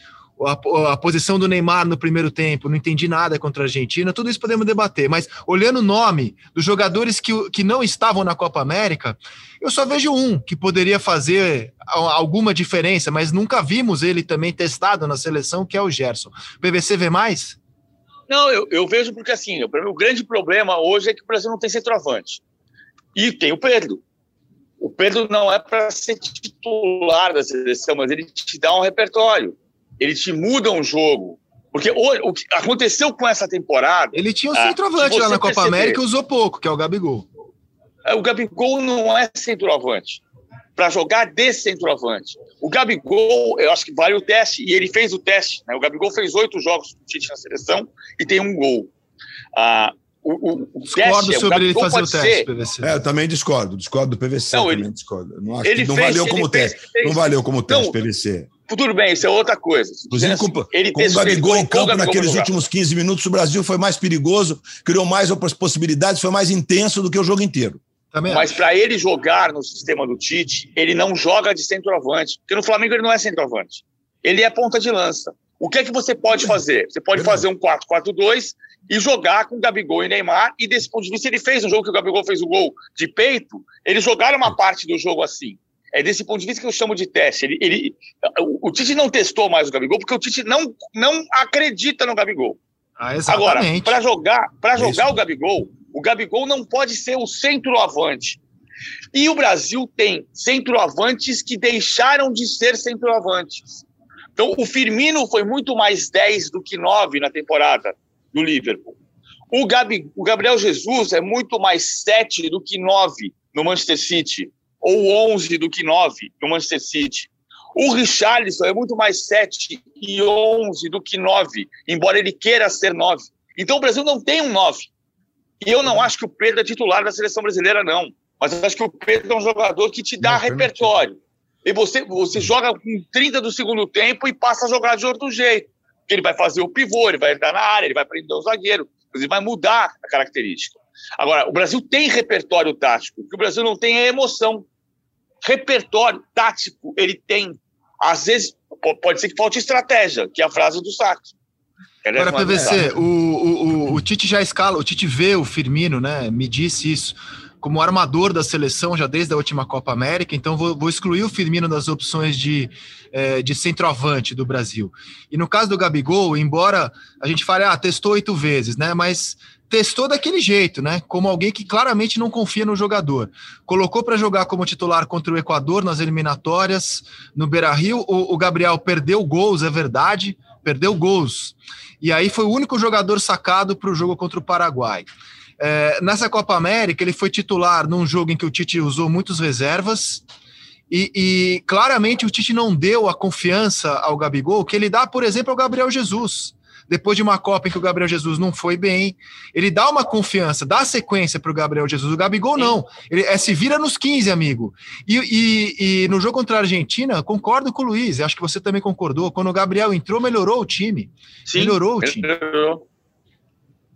a, a posição do Neymar no primeiro tempo, não entendi nada contra a Argentina, tudo isso podemos debater, mas olhando o nome dos jogadores que, que não estavam na Copa América, eu só vejo um que poderia fazer alguma diferença, mas nunca vimos ele também testado na seleção, que é o Gerson. PVC vê mais? Não, eu, eu vejo porque assim, o grande problema hoje é que o Brasil não tem centroavante. E tem o Pedro. O Pedro não é para ser titular da seleção, mas ele te dá um repertório. Ele te muda um jogo. Porque hoje, o que aconteceu com essa temporada, Ele tinha um Ah, centroavante se lá na Copa perceber- América e usou pouco, que é o Gabigol. é, o Gabigol não é centroavante. Para jogar de centroavante. O Gabigol, eu acho que vale o teste, e ele fez o teste. Né? O Gabigol fez oito jogos com o Tite na seleção e tem um gol. Ah, o, o, o Discordo teste, é, sobre ele Gabigol fazer o teste, ser- PVC. É, eu também discordo. Discordo do PVC. Não, também ele- discordo. Não, acho ele que não fez- valeu como fez- teste. fez- Não valeu como teste, Não, PVC. Tudo bem, isso é outra coisa. Inclusive, com, ele com o Gabigol em o campo naqueles últimos 15 minutos, o Brasil foi mais perigoso, criou mais outras possibilidades, foi mais intenso do que o jogo inteiro. Também Mas para ele jogar no sistema do Tite, ele não joga de centroavante. Porque no Flamengo ele não é centroavante. Ele é ponta de lança. O que é que você pode fazer? Você pode fazer um 4-4-2 e jogar com Gabigol e Neymar. E desse ponto de vista, ele fez um jogo que o Gabigol fez o gol de peito. Eles jogaram uma parte do jogo assim. É desse ponto de vista que eu chamo de teste. Ele, ele, o, Tite não testou mais o Gabigol porque o Tite não, não acredita no Gabigol. Ah, Agora, para jogar, para isso. jogar o Gabigol, o Gabigol não pode ser o centroavante. E o Brasil tem centroavantes que deixaram de ser centroavantes. Então, o Firmino foi muito mais 10 do que 9 na temporada do Liverpool. O, Gabi, o Gabriel Jesus é muito mais 7 do que 9 no Manchester City, ou 11 do que 9 no Manchester City. O Richarlison é muito mais 7 e 11 do que 9, embora ele queira ser 9. Então o Brasil não tem um 9. E eu não acho que o Pedro é titular da seleção brasileira, não. Mas eu acho que o Pedro é um jogador que te dá Não, repertório. E você, você joga com 30 do segundo tempo e passa a jogar de outro jeito. Porque ele vai fazer o pivô, ele vai entrar na área, ele vai prender o zagueiro, ele vai mudar a característica. Agora, o Brasil tem repertório tático, o que o Brasil não tem é emoção. Repertório tático ele tem. Às vezes, po- pode ser que falte estratégia, que é a frase do Sax. Agora, PVC, o, o, o, o Tite já escala, o Tite vê o Firmino, né? Me disse isso, como armador da seleção já desde a última Copa América, então vou, vou excluir o Firmino das opções de, eh, de centroavante do Brasil. E no caso do Gabigol, embora a gente fale, ah, testou oito vezes, né? Mas testou daquele jeito, né? Como alguém que claramente não confia no jogador. Colocou para jogar como titular contra o Equador nas eliminatórias, no Beira Rio. O, o Gabriel perdeu gols, é verdade, perdeu gols. E aí foi o único jogador sacado para o jogo contra o Paraguai. É, nessa Copa América, ele foi titular num jogo em que o Tite usou muitos reservas. E, e claramente o Tite não deu a confiança ao Gabigol que ele dá, por exemplo, ao Gabriel Jesus. Depois de uma Copa em que o Gabriel Jesus não foi bem, ele dá uma confiança, dá sequência para o Gabriel Jesus. O Gabigol não. Ele é, se vira nos 15, amigo. E, e- e no jogo contra a Argentina, concordo com o Luiz, acho que você também concordou. Quando o Gabriel entrou, melhorou o time. Sim, melhorou o time. melhorou.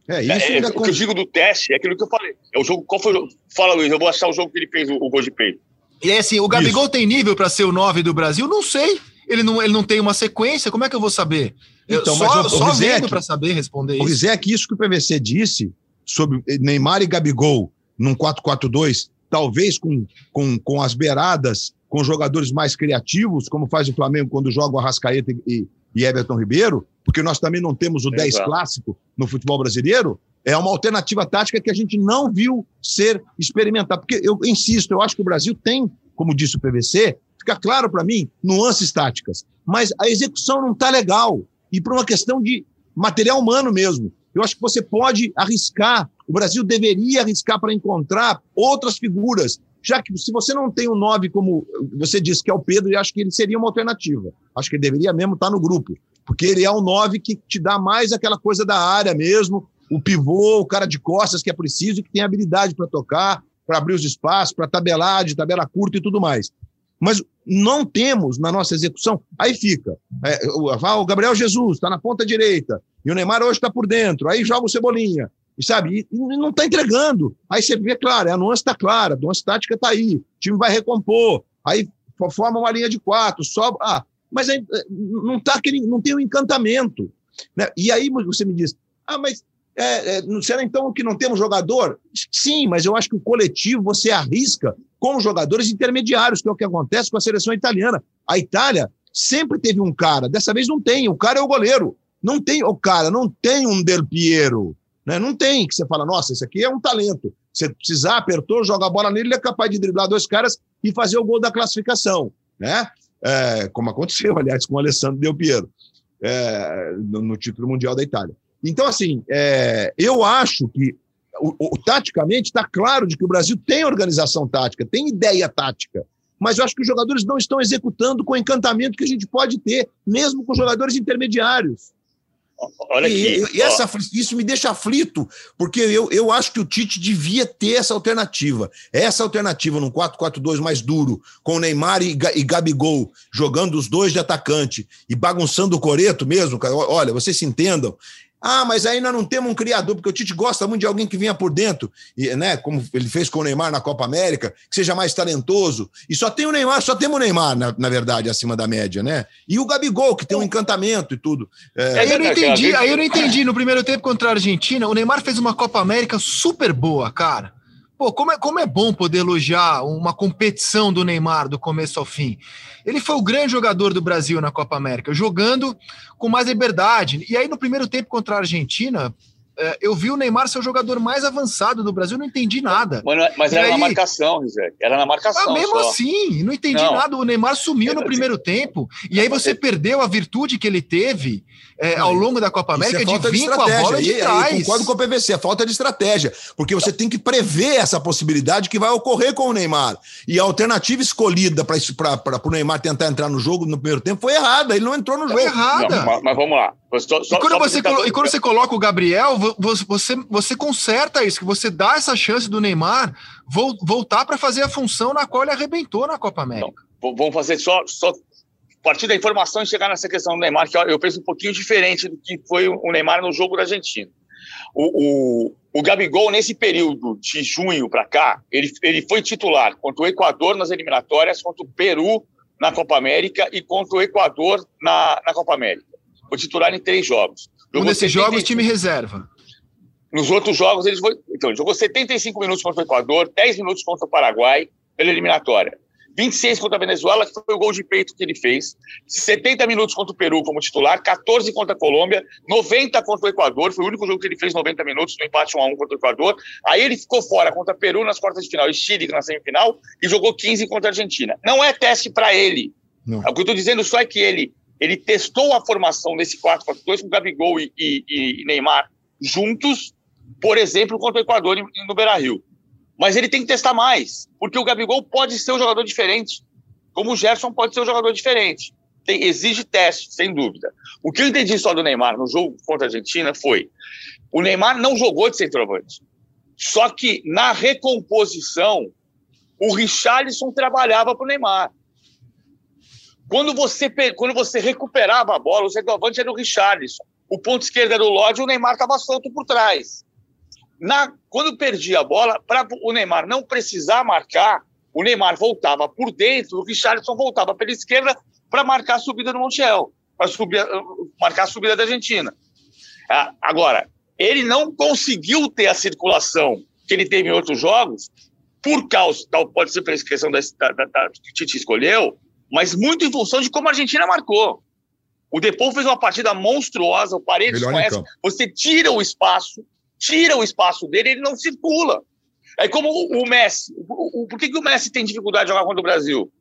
É, isso É, é, o que eu digo do teste é aquilo que eu falei. É o jogo. Qual foi o jogo? Fala, Luiz, eu vou achar o jogo que ele fez o, o gol de peito. E aí, assim, o Gabigol tem nível para ser o 9 do Brasil? Não sei. Ele não, ele não tem uma sequência, como é que eu vou saber? Eu- Então, só mas o- o só Rizek- vendo para saber responder O isso. Rizek, isso que o PVC disse sobre Neymar e Gabigol num 4-4-2, talvez com, com, com as beiradas, com jogadores mais criativos, como faz o Flamengo quando joga o Arrascaeta e, e Everton Ribeiro, porque nós também não temos o 10 Exato. clássico no futebol brasileiro, é uma alternativa tática que a gente não viu ser experimentada. Porque eu insisto, eu acho que o Brasil tem, como disse o PVC, fica claro para mim, nuances táticas, mas a execução não está legal. E por uma questão de material humano mesmo. Eu acho que você pode arriscar, o Brasil deveria arriscar para encontrar outras figuras, já que se você não tem um 9 como você disse que é o Pedro, eu acho que ele seria uma alternativa. Acho que ele deveria mesmo estar no grupo, porque ele é um 9 que te dá mais aquela coisa da área mesmo, o pivô, o cara de costas que é preciso e que tem habilidade para tocar, para abrir os espaços, para tabelar de tabela curta e tudo mais. Mas não temos na nossa execução. Aí fica. É, o, Gabriel Jesus está na ponta direita e o Neymar hoje está por dentro. Aí joga o Cebolinha. E sabe, e, não está entregando. Aí você vê, claro, a nuance está clara, a nuance tática está aí, o time vai recompor. Aí fo- forma uma linha de quatro, sobra. Ah, mas aí, eh, não, tá aquele, não tem o encantamento. Né? E aí você me diz, ah, mas é, é, será então que não temos jogador? Sim, mas eu acho que o coletivo você arrisca com jogadores intermediários, que é o que acontece com a seleção italiana. A Itália sempre teve um cara, dessa vez não tem, o cara é o goleiro. Não tem o cara, não tem um Del Piero. Né? Não tem, que você fala, nossa, esse aqui é um talento. Você precisar, apertou, joga a bola nele, ele é capaz de driblar dois caras e fazer o gol da classificação. Né? É, como aconteceu, [LAUGHS] aliás, com o Alessandro Del Piero, é, no, no título mundial da Itália. Então, assim, é, eu acho que o, o, taticamente está claro de que o Brasil tem organização tática, tem ideia tática, mas eu acho que os jogadores não estão executando com o encantamento que a gente pode ter, mesmo com jogadores intermediários. Olha aqui. E, e essa, isso me deixa aflito, porque eu, eu acho que o Tite devia ter essa alternativa. Essa alternativa num 4-4-2 mais duro, com Neymar e, e Gabigol jogando os dois de atacante e bagunçando o coreto mesmo. Olha, vocês se entendam. Ah, mas aí nós não temos um criador, porque o Tite gosta muito de alguém que venha por dentro, e, né? Como ele fez com o Neymar na Copa América, que seja mais talentoso. E só tem o Neymar, só temos o Neymar, na, na verdade, acima da média, né? E o Gabigol, que tem um encantamento e tudo. É, aí eu não entendi, aí eu não entendi. No primeiro tempo contra a Argentina, o Neymar fez uma Copa América super boa, cara. Pô, como é, como é bom poder elogiar uma competição do Neymar do começo ao fim. Ele foi o grande jogador do Brasil na Copa América, jogando com mais liberdade. E aí, no primeiro tempo contra a Argentina, é, eu vi o Neymar ser o jogador mais avançado do Brasil, não entendi nada. Mas, mas era aí... na marcação, José. Era na marcação. Ah, mesmo só. assim, não entendi não. nada. O Neymar sumiu no primeiro tempo. E aí você perdeu a virtude que ele teve é, ao longo da Copa América é de vir de com a bola de trás. concordo com o PVC, é falta de estratégia. Porque você tem que prever essa possibilidade que vai ocorrer com o Neymar. E a alternativa escolhida para o Neymar tentar entrar no jogo no primeiro tempo foi errada. Ele não entrou no foi jogo. errada. Não, mas, mas, vamos lá. Só, só, e, quando você, e quando você coloca o Gabriel, você, você conserta isso, que você dá essa chance do Neymar voltar para fazer a função na qual ele arrebentou na Copa América. Não, vamos fazer só, só partir da informação e chegar nessa questão do Neymar, que eu penso um pouquinho diferente do que foi o Neymar no jogo da Argentina. O, o, o Gabigol, nesse período de junho para cá, ele, ele foi titular contra o Equador nas eliminatórias, contra o Peru na Copa América e contra o Equador na, na Copa América. Foi titular em três jogos. Jogou um desses 75... jogos, time reserva. Nos outros jogos, ele, foi, então, ele jogou 75 minutos contra o Equador, 10 minutos contra o Paraguai, pela eliminatória. 26 contra a Venezuela, que foi o gol de peito que ele fez, 70 minutos contra o Peru como titular, 14 contra a Colômbia, 90 contra o Equador, foi o único jogo que ele fez 90 minutos no empate 1 a 1 contra o Equador. Aí ele ficou fora contra o Peru nas quartas de final e Chile na semifinal e jogou 15 contra a Argentina. Não é teste para ele. Não. O que eu estou dizendo só é que ele ele testou a formação desse 4-4-2 com Gabigol e, e, e, Neymar juntos, por exemplo, contra o Equador no Beira-Rio. Mas ele tem que testar mais, porque o Gabigol pode ser um jogador diferente, como o Gerson pode ser um jogador diferente. Tem, exige teste, sem dúvida. O que eu entendi só do Neymar no jogo contra a Argentina foi: o Neymar não jogou de centroavante. Só que na recomposição, o Richarlison trabalhava para o Neymar. Quando você, quando você recuperava a bola, o centroavante era o Richarlison. O ponto esquerdo era o Lodge e o Neymar estava solto por trás. Na, quando perdia a bola, para o Neymar não precisar marcar, o Neymar voltava por dentro, o Richarlison voltava pela esquerda para marcar a subida do Montiel, para marcar a subida da Argentina. Ah, agora, ele não conseguiu ter a circulação que ele teve em outros jogos, por causa, pode ser pela questão da, da, da, que o Tite escolheu, mas muito em função de como a Argentina marcou. O Depou fez uma partida monstruosa, o Paredes Melhor conhece, você tira o espaço, tira o espaço dele, ele não circula. É como o, Messi. O, por que, que o Messi tem dificuldade de jogar contra o Brasil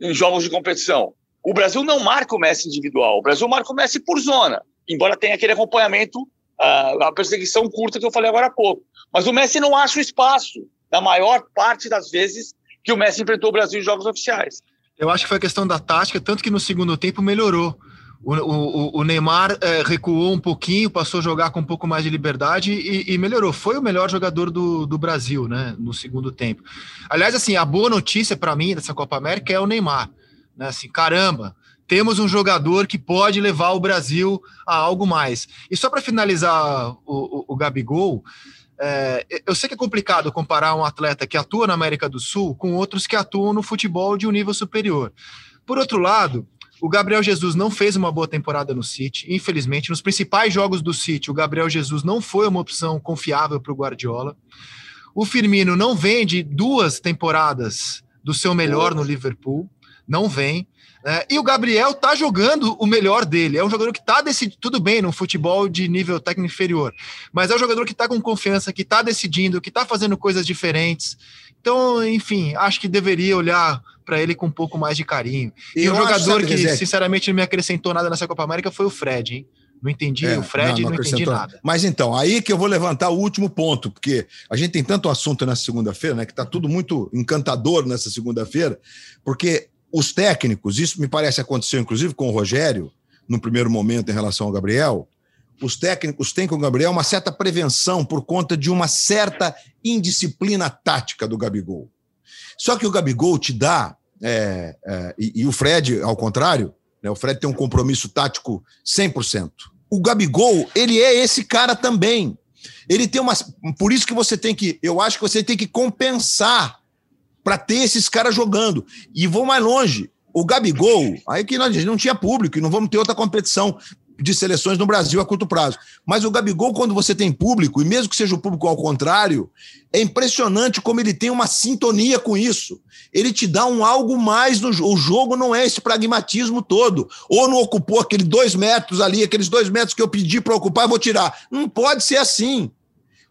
em jogos de competição? O Brasil não marca o Messi individual, o Brasil marca o Messi por zona, embora tenha aquele acompanhamento, uh, a perseguição curta que eu falei agora há pouco. Mas o Messi não acha o espaço, na maior parte das vezes que o Messi enfrentou o Brasil em jogos oficiais. Eu acho que foi a questão da tática, tanto que no segundo tempo melhorou. O, o, o Neymar é, recuou um pouquinho, passou a jogar com um pouco mais de liberdade e, e, melhorou. Foi o melhor jogador do, do Brasil, né, no segundo tempo. Aliás, assim, a boa notícia para mim dessa Copa América é o Neymar. Né, assim, caramba, temos um jogador que pode levar o Brasil a algo mais. E só para finalizar o, o, o Gabigol, é, eu sei que é complicado comparar um atleta que atua na América do Sul com outros que atuam no futebol de um nível superior. Por outro lado, o Gabriel Jesus não fez uma boa temporada no City, infelizmente. Nos principais jogos do City, o Gabriel Jesus não foi uma opção confiável para o Guardiola. O Firmino não vem de duas temporadas do seu melhor no Liverpool, não vem. É, e o Gabriel tá jogando o melhor dele. É um jogador que tá decidindo, tudo bem, no futebol de nível técnico inferior, mas é um jogador que tá com confiança, que tá decidindo, que tá fazendo coisas diferentes. Então, enfim, acho que deveria olhar para ele com um pouco mais de carinho. E, e um jogador que, sinceramente, não me acrescentou nada nessa Copa América foi o Fred, hein? Não entendi é, o Fred, não, não, não entendi nada. Mas então, aí que eu vou levantar o último ponto, porque a gente tem tanto assunto nessa segunda-feira, né? Que tá tudo muito encantador nessa segunda-feira, porque os técnicos, isso me parece aconteceu inclusive com o Rogério, no primeiro momento em relação ao Gabriel, os técnicos têm com o Gabriel uma certa prevenção por conta de uma certa indisciplina tática do Gabigol. Só que o Gabigol te dá, é, é, e, e, o Fred, ao contrário, né, o Fred tem um compromisso tático 100%. O Gabigol, ele é esse cara também. Ele tem uma. Por isso que você tem que. Eu acho que você tem que compensar para ter esses caras jogando. E vou mais longe. O Gabigol, aí que nós não tinha público e não vamos ter outra competição. de seleções no Brasil a curto prazo. Mas o Gabigol, quando você tem público, e mesmo que seja o público ao contrário, é impressionante como ele tem uma sintonia com isso. Ele te dá um algo mais no jogo. O jogo não é esse pragmatismo todo. Ou não ocupou aqueles dois metros ali, aqueles dois metros que eu pedi para ocupar, vou tirar. Não pode ser assim.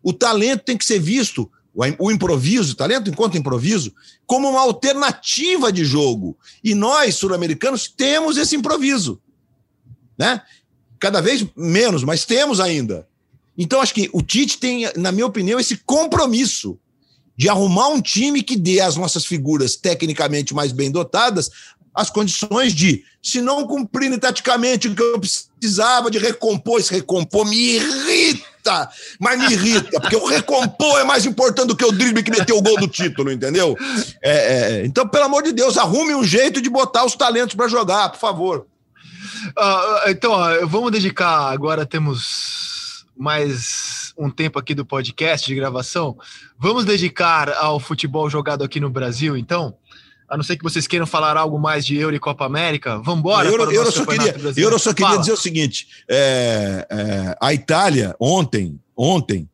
O talento tem que ser visto o improviso, talento enquanto improviso, como uma alternativa de jogo. E nós, sul-americanos, temos esse improviso. Né? Cada vez menos, mas temos ainda. Então, acho que o Tite tem, na minha opinião, esse compromisso de arrumar um time que dê às nossas figuras tecnicamente mais bem dotadas as condições de, se não cumprirem taticamente o que eu precisava de recompor, esse recompor me irrita, mas me irrita, porque o recompor é mais importante do que o drible que meteu o gol do título, entendeu? É, é, então, pelo amor de Deus, arrume um jeito de botar os talentos para jogar, por favor. Uh, então, vamos dedicar agora, temos mais um tempo aqui do podcast de gravação. Vamos dedicar ao futebol jogado aqui no Brasil, então a não ser que vocês queiram falar algo mais de Euro e Copa América, vamos embora. Eu, eu, só queria, eu só queria dizer o seguinte: é, é, a Itália, ontem, ontem,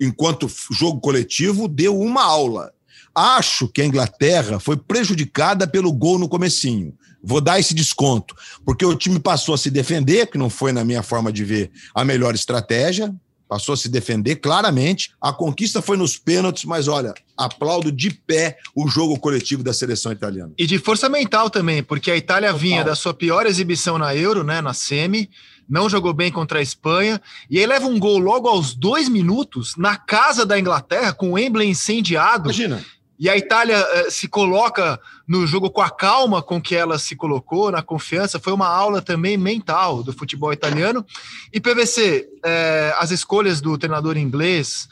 enquanto jogo coletivo, deu uma aula. Acho que a Inglaterra foi prejudicada pelo gol no comecinho. Vou dar esse desconto, porque o time passou a se defender, que não foi, na minha forma de ver, a melhor estratégia, passou a se defender claramente. A conquista foi nos pênaltis, mas olha, aplaudo de pé o jogo coletivo da seleção italiana. E de força mental também, porque a Itália Total. vinha da sua pior exibição na Euro, né, na semi, não jogou bem contra a Espanha, e aí leva um gol logo aos dois minutos na casa da Inglaterra, com o Wembley incendiado. Imagina. E a Itália uh, se coloca no jogo com a calma com que ela se colocou, na confiança. Foi uma aula também mental do futebol italiano. E PVC, uh, as escolhas do treinador inglês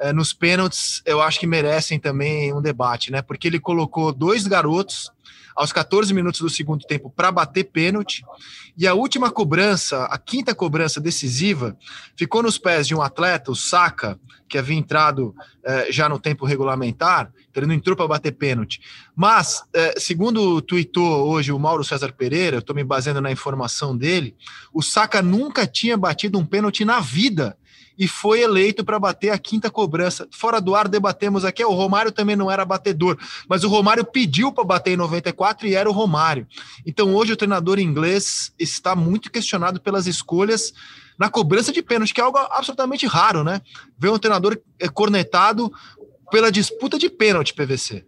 uh, nos pênaltis, eu acho que merecem também um debate, né? Porque ele colocou dois garotos aos 14 minutos do segundo tempo para bater pênalti. E a última cobrança, a quinta cobrança decisiva, ficou nos pés de um atleta, o Saka, que havia entrado eh, já no tempo regulamentar, ele não entrou para bater pênalti. Mas, eh, segundo tweetou hoje o Mauro César Pereira, eu estou me baseando na informação dele, o Saka nunca tinha batido um pênalti na vida e foi eleito para bater a quinta cobrança. Fora do ar, debatemos aqui, o Romário também não era batedor, mas o Romário pediu para bater em 94 e era o Romário. Então hoje o treinador inglês está muito questionado pelas escolhas na cobrança de pênalti, que é algo absolutamente raro, né? Ver um treinador eh, cornetado pela disputa de pênalti, PVC.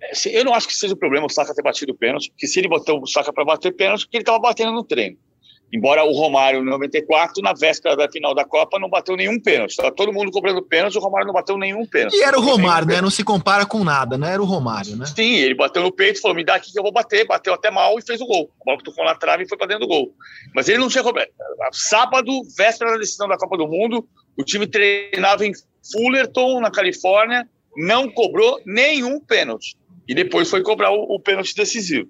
É, eu não acho que seja o problema o Saka ter batido pênalti, porque se ele botou o Saka para bater pênalti, porque ele estava batendo no treino. Embora o Romário, em 94, na véspera da final da Copa, não bateu nenhum pênalti. Estava todo mundo cobrando pênalti, o Romário não bateu nenhum pênalti. E era o Romário, né? Não se compara com nada, né? Era o Romário, né? Sim, ele bateu no peito, falou: me dá aqui que eu vou bater. Bateu até mal e fez o gol. A bola tocou na trave e foi para dentro do gol. Mas ele não tinha cobrado. Sábado, véspera da decisão da Copa do Mundo, o time treinava em Fullerton, na Califórnia, não cobrou nenhum pênalti. E depois foi cobrar o, o pênalti decisivo.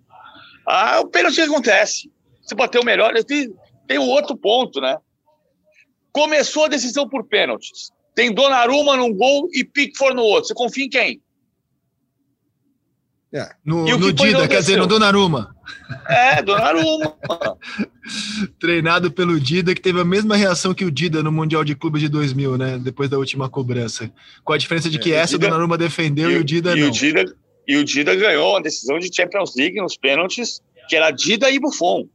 Ah, o pênalti acontece se bateu melhor. Tem, tem um outro ponto, né? Começou a decisão por pênaltis. Tem Donnarumma num gol e Pickford no outro. Você confia em quem? É. No, no Dida, quer dizer, no Donnarumma. É, Donnarumma. [LAUGHS] Treinado pelo Dida, que teve a mesma reação que o Dida no Mundial de Clubes de 2000, né? Depois da última cobrança. Com a diferença de que é, essa o Donnarumma defendeu e, e o Dida e não. O Dida, e o Dida ganhou a decisão de Champions League nos pênaltis, que era Dida e Buffon.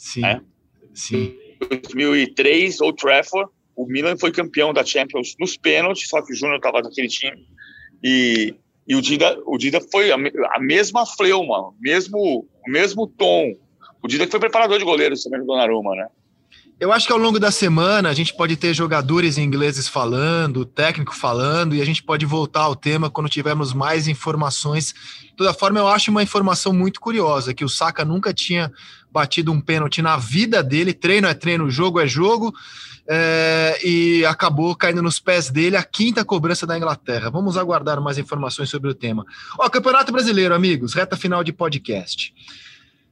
Sim. Né? Sim. Em 2003, Old Trafford, o Milan foi campeão da Champions nos pênaltis, só que o Júnior estava naquele time. E, e o, Dida, o Dida foi a, a mesma fleuma, mesmo, o mesmo tom. O Dida foi preparador de goleiros também do Donnarumma, né? Eu acho que ao longo da semana a gente pode ter jogadores ingleses falando, técnico falando, e a gente pode voltar ao tema quando tivermos mais informações. De toda forma, eu acho uma informação muito curiosa, que o Saka nunca tinha batido um pênalti na vida dele. Treino é treino, jogo é jogo. É, e acabou caindo nos pés dele a quinta cobrança da Inglaterra. Vamos aguardar mais informações sobre o tema. Ó, Campeonato Brasileiro, amigos, reta final de podcast.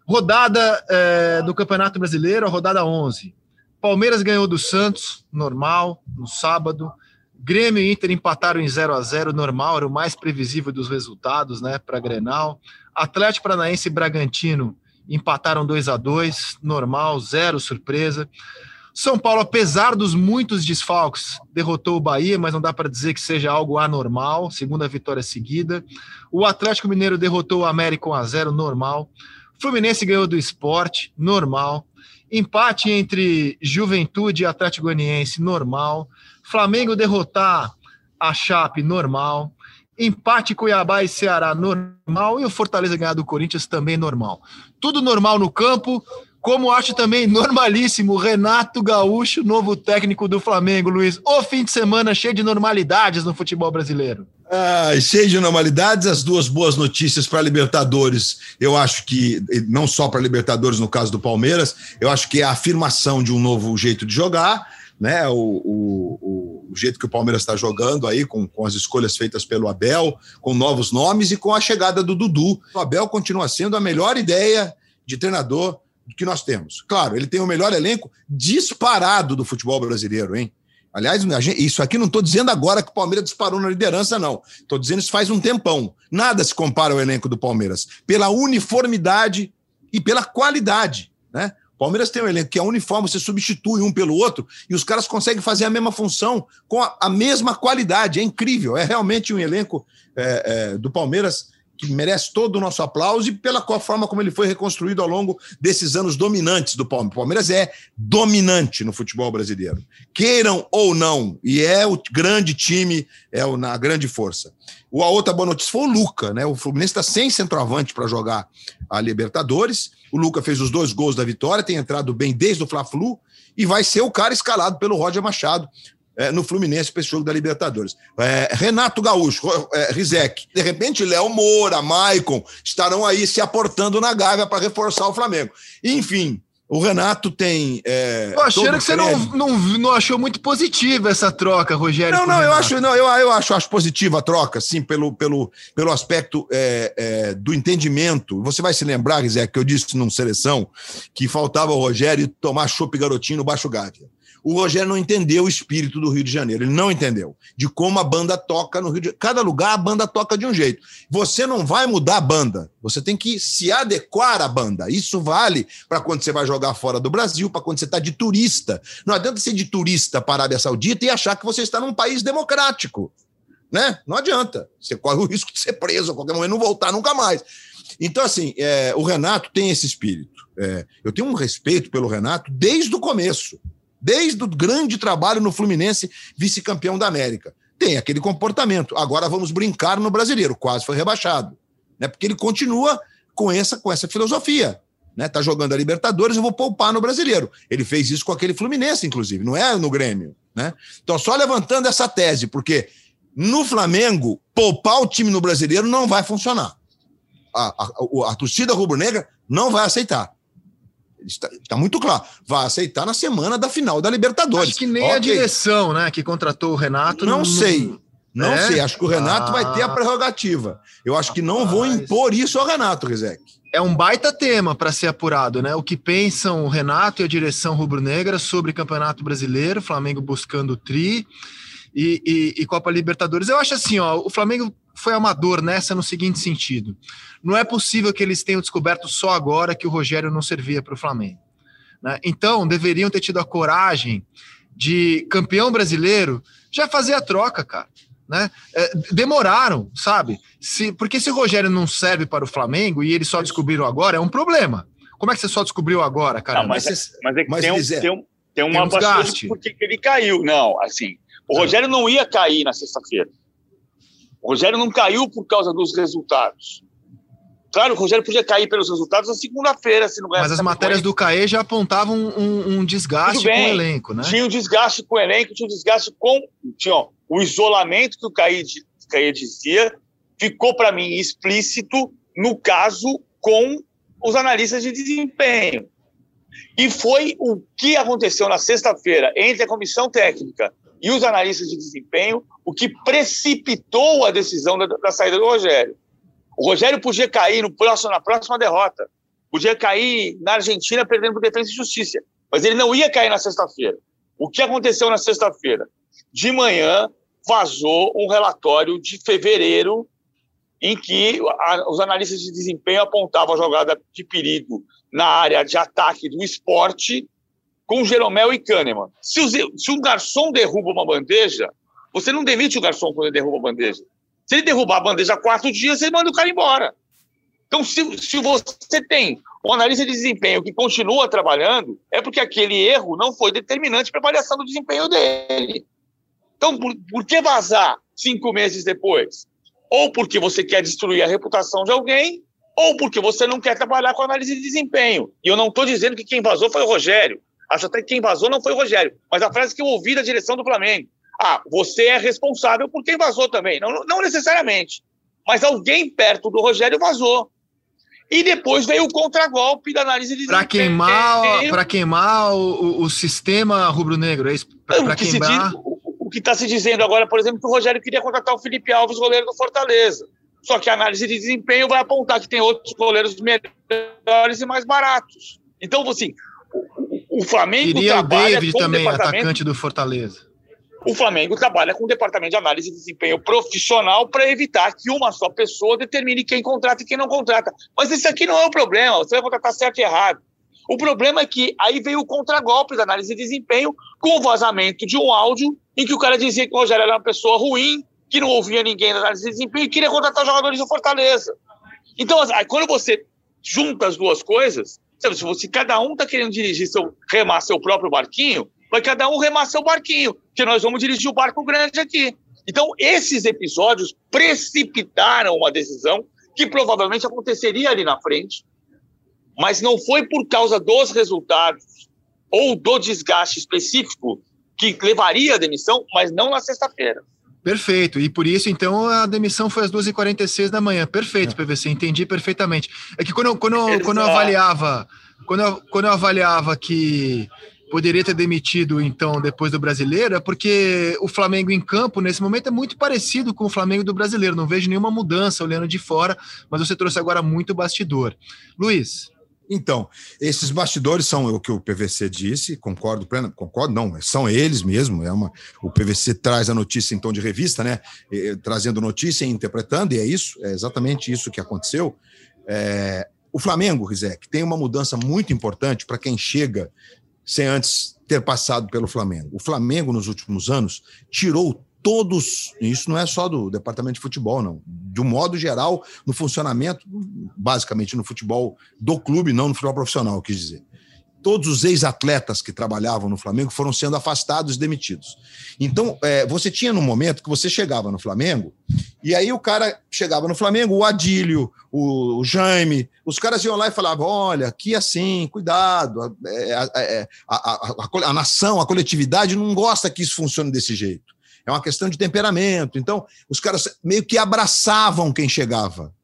Rodada é, do Campeonato Brasileiro, a rodada 11. Palmeiras ganhou do Santos, normal, no sábado. Grêmio e Inter empataram em 0 a 0 normal, era o mais previsível dos resultados, né, para Grenal. Atlético Paranaense e Bragantino empataram 2 a 2 normal, zero surpresa. São Paulo, apesar dos muitos desfalques, derrotou o Bahia, mas não dá para dizer que seja algo anormal. Segunda vitória seguida. O Atlético Mineiro derrotou o América 1 a 0 normal. Fluminense ganhou do esporte, normal. Empate entre Juventude e Atlético Goianiense, normal. Flamengo derrotar a Chape, normal. Empate Cuiabá e Ceará, normal. E o Fortaleza ganhar do Corinthians, também normal. Tudo normal no campo. Como acho também normalíssimo Renato Gaúcho, novo técnico do Flamengo, Luiz. O fim de semana cheio de normalidades no futebol brasileiro. Ah, cheio de normalidades, as duas boas notícias para Libertadores. Eu acho que, não só para Libertadores, no caso do Palmeiras, eu acho que é a afirmação de um novo jeito de jogar, né? O, o, o jeito que o Palmeiras está jogando aí, com, com as escolhas feitas pelo Abel, com novos nomes e com a chegada do Dudu. O Abel continua sendo a melhor ideia de treinador que nós temos. Claro, ele tem o melhor elenco disparado do futebol brasileiro, hein? Aliás, isso aqui não estou dizendo agora que o Palmeiras disparou na liderança, não. Estou dizendo isso faz um tempão. Nada se compara ao elenco do Palmeiras. Pela uniformidade e pela qualidade. Né? Palmeiras tem um elenco que é uniforme, você substitui um pelo outro e os caras conseguem fazer a mesma função com a, a mesma qualidade. É incrível. É realmente um elenco é, é, do Palmeiras que merece todo o nosso aplauso e pela forma como ele foi reconstruído ao longo desses anos dominantes do Palmeiras. O Palmeiras é dominante no futebol brasileiro, queiram ou não, e é o grande time, é o, na grande força. A outra boa notícia foi o Luca, né? O Fluminense está sem centroavante para jogar a Libertadores. O Luca fez os dois gols da vitória, tem entrado bem desde o Fla-Flu e vai ser o cara escalado pelo Roger Machado é, no Fluminense para esse jogo da Libertadores. É, Renato Gaúcho, é, Rizek, de repente Léo Moura, Maicon estarão aí se aportando na Gávea para reforçar o Flamengo. Enfim, o Renato tem. É, eu achei que você não, não, não achou muito positiva essa troca, Rogério. Não, não, eu acho, não eu, eu acho, acho positiva a troca, sim, pelo, pelo, pelo aspecto é, é, do entendimento. Você vai se lembrar, Rizek, que eu disse numa seleção que faltava o Rogério tomar chope garotinho no Baixo Gávea o Rogério não entendeu o espírito do Rio de Janeiro. Ele não entendeu de como a banda toca no Rio de Janeiro. Cada lugar a banda toca de um jeito. Você não vai mudar a banda. Você tem que se adequar à banda. Isso vale para quando você vai jogar fora do Brasil, para quando você está de turista. Não adianta ser de turista para a Arábia Saudita e achar que você está num país democrático. Né? Não adianta. Você corre o risco de ser preso a qualquer momento não voltar nunca mais. Então, assim, é, o Renato tem esse espírito. É, eu tenho um respeito pelo Renato desde o começo desde o grande trabalho no Fluminense, vice-campeão da América. Tem aquele comportamento. Agora vamos brincar no brasileiro, quase foi rebaixado. Né? Porque ele continua com essa, com essa filosofia. Né? Tá jogando a Libertadores, eu vou poupar no brasileiro. Ele fez isso com aquele Fluminense, inclusive, não é no Grêmio. Né? Então, só levantando essa tese, porque no Flamengo, poupar o time no brasileiro não vai funcionar. A, a, a, a torcida rubro-negra não vai aceitar. Está, está, muito claro. Vai aceitar na semana da final da Libertadores. Acho que nem okay. a direção, né, que contratou o Renato. Não, não sei. Não é? sei. Acho que o Renato ah, vai ter a ah. prerrogativa. Eu acho que não vou impor isso ao Renato, Rizek. É um baita tema para ser apurado, né? O que pensam o Renato e a direção rubro-negra sobre Campeonato Brasileiro, Flamengo buscando o tri e, e, e Copa Libertadores. Eu acho assim, ó, o Flamengo foi amador nessa no seguinte sentido: não é possível que eles tenham descoberto só agora que o Rogério não servia para o Flamengo. Né? Então, deveriam ter tido a coragem de campeão brasileiro já fazer a troca, cara. Né? É, demoraram, sabe? Se, porque se o Rogério não serve para o Flamengo e eles só descobriram agora, é um problema. Como é que você só descobriu agora, cara? Não, mas, mas, mas, é que mas tem, um, tem, um, tem uma tem porque ele caiu. Não, assim, o Rogério não ia cair na sexta-feira. O Rogério não caiu por causa dos resultados. Claro, o Rogério podia cair pelos resultados na segunda-feira, se não Mas as matérias do CAE já apontavam um, um desgaste bem, com o elenco, né? Tinha um desgaste com o elenco, tinha um desgaste com. Tinha, ó, o isolamento que o CAE, CAE dizia ficou para mim explícito no caso com os analistas de desempenho. E foi o que aconteceu na sexta-feira entre a comissão técnica e os analistas de desempenho o que precipitou a decisão da, da saída do Rogério. O Rogério podia cair no próximo, na próxima derrota, podia cair na Argentina perdendo por defesa e justiça, mas ele não ia cair na sexta-feira. O que aconteceu na sexta-feira? De manhã vazou um relatório de fevereiro em que a, os analistas de desempenho apontavam a jogada de perigo na área de ataque do esporte com Jeromel e Kahneman. Se, o, se um garçom derruba uma bandeja, você não demite o garçom quando ele derruba a bandeja. Se ele derrubar a bandeja quatro dias, você manda o cara embora. Então, se, se você tem um analista de desempenho que continua trabalhando, é porque aquele erro não foi determinante para a avaliação do desempenho dele. Então, por, por que vazar cinco meses depois? Ou porque você quer destruir a reputação de alguém, ou porque você não quer trabalhar com análise de desempenho. E eu não estou dizendo que quem vazou foi o Rogério. Acho até que quem vazou não foi o Rogério. Mas a frase que eu ouvi da direção do Flamengo. Ah, você é responsável por quem vazou também. Não, não necessariamente. Mas alguém perto do Rogério vazou. E depois veio o contragolpe da análise de Para queimar, para queimar o, o, sistema rubro-negro, é isso? Para queimar... Diz, o que está se dizendo agora, por exemplo, que o Rogério queria contratar o Felipe Alves, goleiro do Fortaleza. Só que a análise de desempenho vai apontar que tem outros goleiros melhores e mais baratos. Então, assim, o, Flamengo Queria trabalha o David com também, atacante do Fortaleza. O Flamengo trabalha com o departamento de análise de desempenho profissional para evitar que uma só pessoa determine quem contrata e quem não contrata. Mas isso aqui não é o problema, você vai contratar certo e errado. O problema é que aí veio o contragolpe da análise de desempenho com o vazamento de um áudio em que o cara dizia que o Rogério era uma pessoa ruim, que não ouvia ninguém da análise de desempenho e queria contratar jogadores do Fortaleza. Então, aí, quando você junta as duas coisas, se cada um está querendo dirigir seu, remar seu próprio barquinho, vai cada um remar seu barquinho, que nós vamos dirigir o barco grande aqui. Então, esses episódios precipitaram uma decisão que provavelmente aconteceria ali na frente, mas não foi por causa dos resultados ou do desgaste específico que levaria à demissão, mas não na sexta-feira. Perfeito. E por isso, então, a demissão foi às 2h46 da manhã. Perfeito, é. PVC. Entendi perfeitamente. É que quando eu, quando eu, quando eu avaliava, quando eu, quando eu avaliava que poderia ter demitido, então, depois do brasileiro, é porque o Flamengo em campo, nesse momento, é muito parecido com o Flamengo do brasileiro. Não vejo nenhuma mudança olhando de fora, mas você trouxe agora muito bastidor. Luiz. Então, esses bastidores são o que o PVC disse, concordo pleno, concordo, não, são eles mesmo, é uma, o PVC traz a notícia em tom de revista, né, e, trazendo notícia e interpretando, e é isso, é exatamente isso que aconteceu. É, o Flamengo, Rizek, tem uma mudança muito importante para quem chega sem antes ter passado pelo Flamengo. O Flamengo, nos últimos anos, tirou todos, isso não é só do departamento de futebol, não. De um modo geral, no funcionamento, basicamente no futebol do clube, não no futebol profissional, quis dizer. Todos os ex-atletas que trabalhavam no Flamengo foram sendo afastados e demitidos. Então, é, você tinha no momento que você chegava no Flamengo, e aí o cara chegava no Flamengo, o Adílio, o, o Jaime, os caras iam lá e falavam: olha, aqui assim, cuidado, é, a, a, a, a, nação, a coletividade não gosta que isso funcione desse jeito é uma questão de temperamento. Então, os caras meio que abraçavam quem chegava.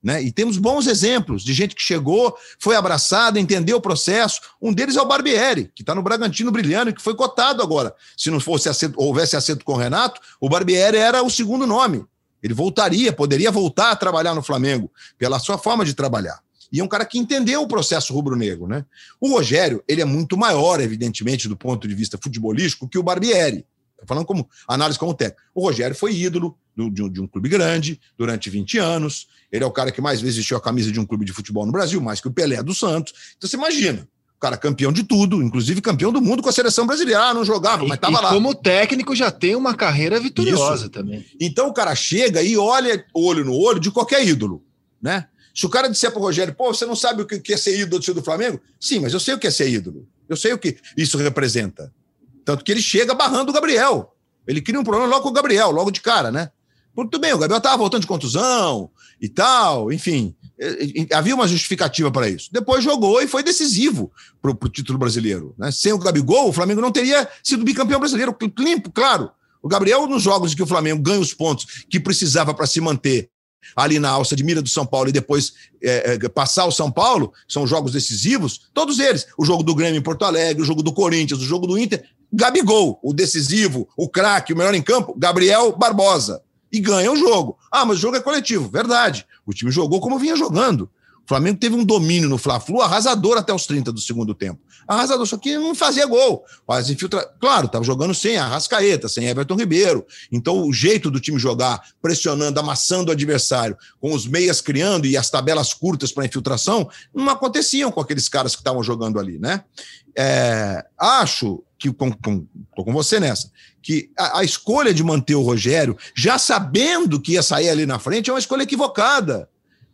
Né? E temos bons exemplos de gente que chegou, foi abraçada, entendeu o processo. Um deles é o Barbieri, que está no Bragantino brilhando e que foi cotado agora. Se não fosse acerto, houvesse acerto com o Renato, o Barbieri era o segundo nome. Ele voltaria, poderia voltar a trabalhar no Flamengo, pela sua forma de trabalhar. E é um cara que entendeu o processo rubro-negro. Né? O Rogério, ele é muito maior, evidentemente, do ponto de vista futebolístico, que o Barbieri falando como análise como técnico. O Rogério foi ídolo do, de, de, um clube grande durante 20 anos. Ele é o cara que mais vezes vestiu a camisa de um clube de futebol no Brasil, mais que o Pelé do Santos. Então você imagina, o cara campeão de tudo, inclusive campeão do mundo com a seleção brasileira. Ah, não jogava, mas estava lá. Como técnico já tem uma carreira vitoriosa Isso. também. Então o cara chega e olha olho no olho de qualquer ídolo, né? Se o cara disser para o Rogério, pô, você não sabe o que é ser ídolo do Flamengo? Sim, mas eu sei o que é ser ídolo. Eu sei o que isso representa. Tanto que ele chega barrando o Gabriel. Ele cria um problema logo com o Gabriel, logo de cara, né? Muito bem, o Gabriel estava voltando de contusão e tal, enfim. Havia uma justificativa para isso. Depois jogou e foi decisivo para o título brasileiro. Né? Sem o Gabigol, o Flamengo não teria sido bicampeão brasileiro. Limpo, claro. O Gabriel, nos jogos em que o Flamengo ganha os pontos que precisava para se manter ali na alça de mira do São Paulo e depois é, é, passar o São Paulo, são jogos decisivos, todos eles. O jogo do Grêmio em Porto Alegre, o jogo do Corinthians, o jogo do Inter, Gabigol, o decisivo, o craque, o melhor em campo, Gabriel Barbosa. E ganha o jogo. Ah, mas o jogo é coletivo. Verdade. O time jogou como vinha jogando. O Flamengo teve um domínio no Fla-Flu arrasador até os 30 do segundo tempo. Arrasador, só que não fazia gol. Mas infiltra... Claro, estava jogando sem Arrascaeta, sem Everton Ribeiro. Então, o jeito do time jogar, pressionando, amassando o adversário, com os meias criando e as tabelas curtas para infiltração, não aconteciam com aqueles caras que estavam jogando ali, né? É... acho que, com, com, tô com você nessa, que a, a escolha de manter o Rogério, já sabendo que ia sair ali na frente, é uma escolha equivocada.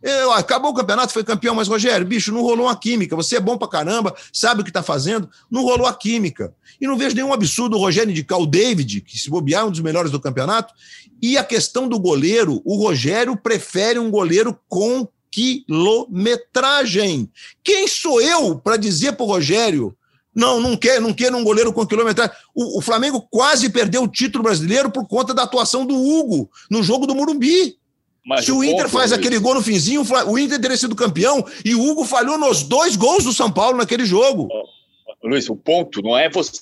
Eu, acabou o campeonato, foi campeão, mas Rogério, bicho, não rolou uma química. Você é bom pra caramba, sabe o que tá fazendo, não rolou a química. E não vejo nenhum absurdo o Rogério indicar o David, que se bobear é um dos melhores do campeonato. E a questão do goleiro, o Rogério prefere um goleiro com quilometragem. Quem sou eu para dizer pro Rogério? Não, não quer, não quer um goleiro com quilometragem. O, o Flamengo quase perdeu o título brasileiro por conta da atuação do Hugo no jogo do Morumbi. Mas Se o, o Inter faz Luiz... aquele gol no finzinho, o Inter teria sido campeão e o Hugo falhou nos dois gols do São Paulo naquele jogo. Luiz, o ponto não é você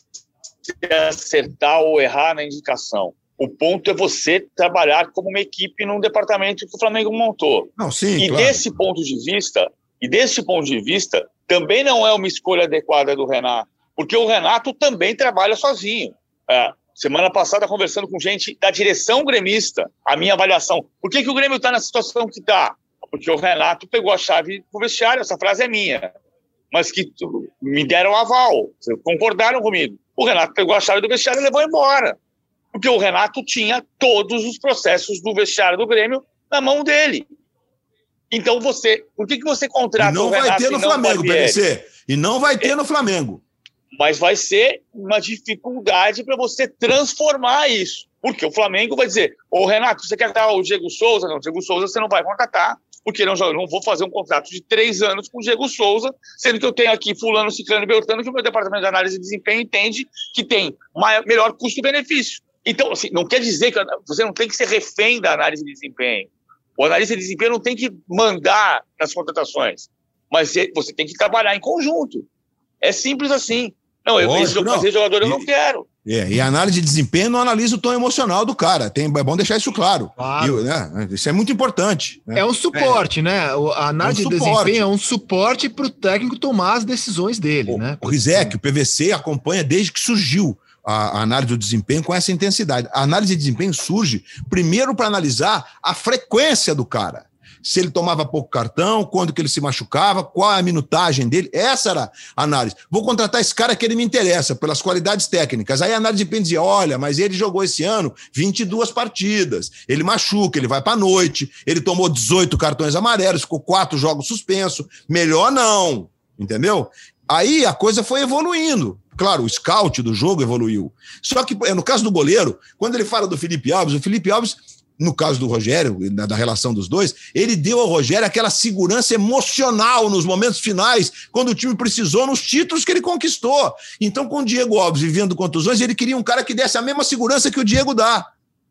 acertar ou errar na indicação. O ponto é você trabalhar como uma equipe num departamento que o Flamengo montou. Não, sim, e claro. desse ponto de vista, e desse ponto de vista, também não é uma escolha adequada do Renato, porque o Renato também trabalha sozinho. É, Semana passada, conversando com gente da direção gremista, a minha avaliação. Por que, que o Grêmio está na situação que está? Porque o Renato pegou a chave do vestiário, essa frase é minha. Mas que me deram aval, concordaram comigo. O Renato pegou a chave do vestiário e levou embora. Porque o Renato tinha todos os processos do vestiário do Grêmio na mão dele. Então você, por que, que você contrata não o Renato vai ter no Flamengo, PVC. E não vai ter é. no Flamengo mas vai ser uma dificuldade para você transformar isso. Porque o Flamengo vai dizer: Ô Renato, você quer dar o Diego Souza? Não, o Diego Souza você não vai contratar, porque não, não vou fazer um contrato de três anos com o Diego Souza, sendo que eu tenho aqui Fulano, Ciclano e Beltrano, que o meu departamento de análise de desempenho entende que tem maior, melhor custo-benefício. Então, assim, não quer dizer que você não tem que ser refém da análise de desempenho. O analista de desempenho não tem que mandar nas contratações, mas você tem que trabalhar em conjunto. É simples assim. Não, eu, Lógico, esse, não. jogador eu e, não quero. É, e a análise de desempenho não analisa o tom emocional do cara. Tem, é bom deixar isso claro. claro. E, né, isso é muito importante. Né? É um suporte, é. né? A análise é um de desempenho é um suporte para o técnico tomar as decisões dele. O, né? o Rizek, o PVC, acompanha desde que surgiu a, a análise do desempenho com essa intensidade. A análise de desempenho surge primeiro para analisar a frequência do cara se ele tomava pouco cartão, quando que ele se machucava, qual a minutagem dele. Essa era a análise. Vou contratar esse cara que ele me interessa, pelas qualidades técnicas. Aí a análise de dizia: olha, mas ele jogou esse ano 22 partidas. Ele machuca, ele vai para noite, ele tomou 18 cartões amarelos, ficou quatro jogos suspenso. Melhor não, entendeu? Aí a coisa foi evoluindo. Claro, o scout do jogo evoluiu. Só que, no caso do goleiro, quando ele fala do Felipe Alves, o Felipe Alves no caso do Rogério, da relação dos dois, ele deu ao Rogério aquela segurança emocional nos momentos finais, quando o time precisou, nos títulos que ele conquistou. Então, com o Diego Alves vivendo contusões, ele queria um cara que desse a mesma segurança que o Diego dá.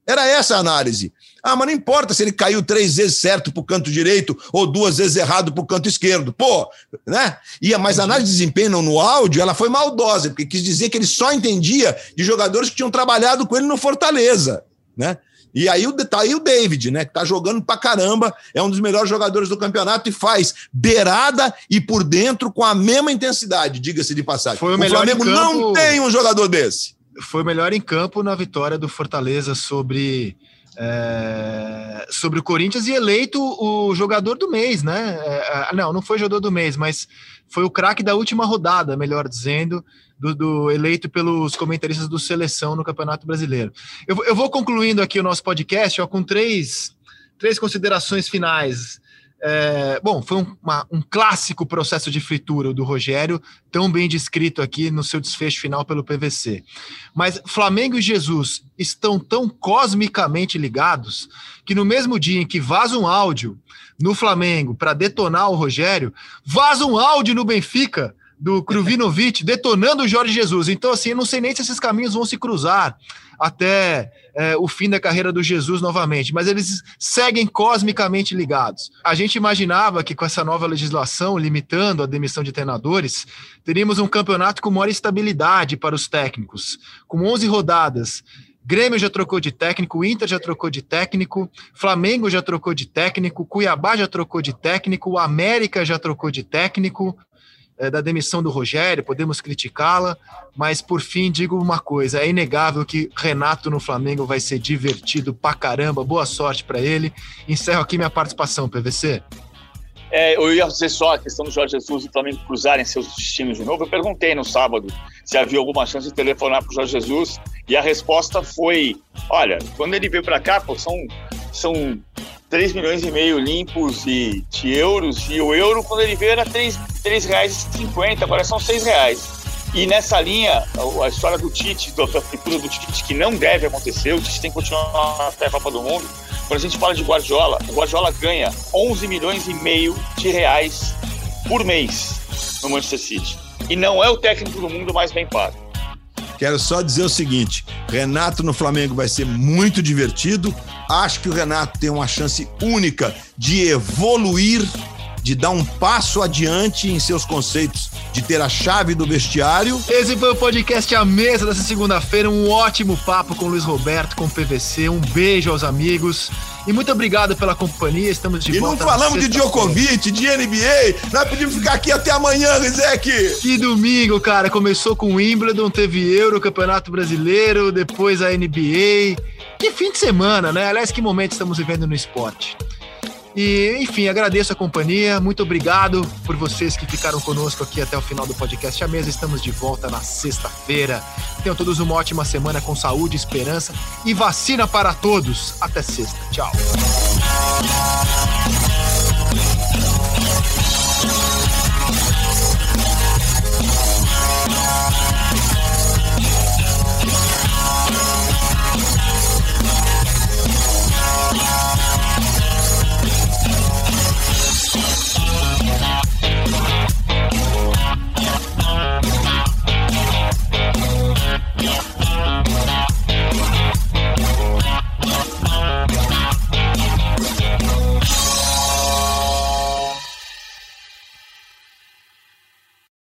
Era essa a análise. Ah, mas não importa se ele caiu três vezes certo para o canto direito ou duas vezes errado para o canto esquerdo. Pô, né? E, mas a análise de desempenho no áudio ela foi maldosa, porque quis dizer que ele só entendia de jogadores que tinham trabalhado com ele no Fortaleza. Né? E aí tá aí o David, né? Que tá jogando pra caramba, é um dos melhores jogadores do campeonato e faz beirada e por dentro com a mesma intensidade, diga-se de passagem. Foi o, o Flamengo campo... não tem um jogador desse. Foi o melhor em campo na vitória do Fortaleza sobre é, sobre o Corinthians e eleito o jogador do mês, né? É, é não, não foi jogador do mês, mas foi o craque da última rodada, melhor dizendo, do, do, eleito pelos comentaristas do Seleção no Campeonato Brasileiro. Eu, eu vou concluindo aqui o nosso podcast ó, com três, três considerações finais. É, bom, foi um, uma, um, clássico processo de fritura do Rogério, tão bem descrito aqui no seu desfecho final pelo PVC. Mas Flamengo e Jesus estão tão cosmicamente ligados que no mesmo dia em que vaza um áudio no Flamengo para detonar o Rogério, vaza um áudio no Benfica do Kruvinovic detonando o Jorge Jesus. Então, assim, eu não sei nem se esses caminhos vão se cruzar até é, o fim da carreira do Jesus novamente, mas eles seguem cosmicamente ligados. A gente imaginava que com essa nova legislação limitando a demissão de treinadores, teríamos um campeonato com maior estabilidade para os técnicos, com 11 rodadas Grêmio já trocou de técnico, Inter já trocou de técnico, Flamengo já trocou de técnico, Cuiabá já trocou de técnico, América já trocou de técnico, é, da demissão do Rogério, podemos criticá-la, mas por fim digo uma coisa: é inegável que Renato no Flamengo vai ser divertido pra caramba. Boa sorte para ele. Encerro aqui minha participação, PVC. É, eu ia dizer só a questão do Jorge Jesus e o Flamengo cruzarem seus destinos de novo. Eu perguntei no sábado se havia alguma chance de telefonar para o Jorge Jesus e a resposta foi: olha, quando ele veio para cá, pô, são, são 3 milhões e meio limpos de, de euros e o euro, quando ele veio, era 3, 3 reais e 50, agora são 6 reais. E nessa linha, a, a história do Tite, da figura do Tite, que não deve acontecer, o Tite tem que continuar até a Copa do Mundo quando a gente fala de Guardiola, o Guardiola ganha 11 milhões e meio de reais por mês no Manchester City. E não é o técnico do mundo mais bem pago. Quero só dizer o seguinte: Renato no Flamengo vai ser muito divertido. Acho que o Renato tem uma chance única de evoluir de dar um passo adiante em seus conceitos, de ter a chave do vestiário. Esse foi o podcast A Mesa dessa segunda-feira. Um ótimo papo com o Luiz Roberto, com o PVC. Um beijo aos amigos. E muito obrigado pela companhia. Estamos de e volta. E não falamos de Djokovic, de NBA. Nós podíamos ficar aqui até amanhã, Rizek. Que domingo, cara. Começou com o Wimbledon, teve Euro, Campeonato Brasileiro, depois a NBA. Que fim de semana, né? Aliás, que momento estamos vivendo no esporte. E, enfim, agradeço a companhia. Muito obrigado por vocês que ficaram conosco aqui até o final do podcast A Mesa. Estamos de volta na sexta-feira. Tenham todos uma ótima semana com saúde, esperança e vacina para todos. Até sexta. Tchau.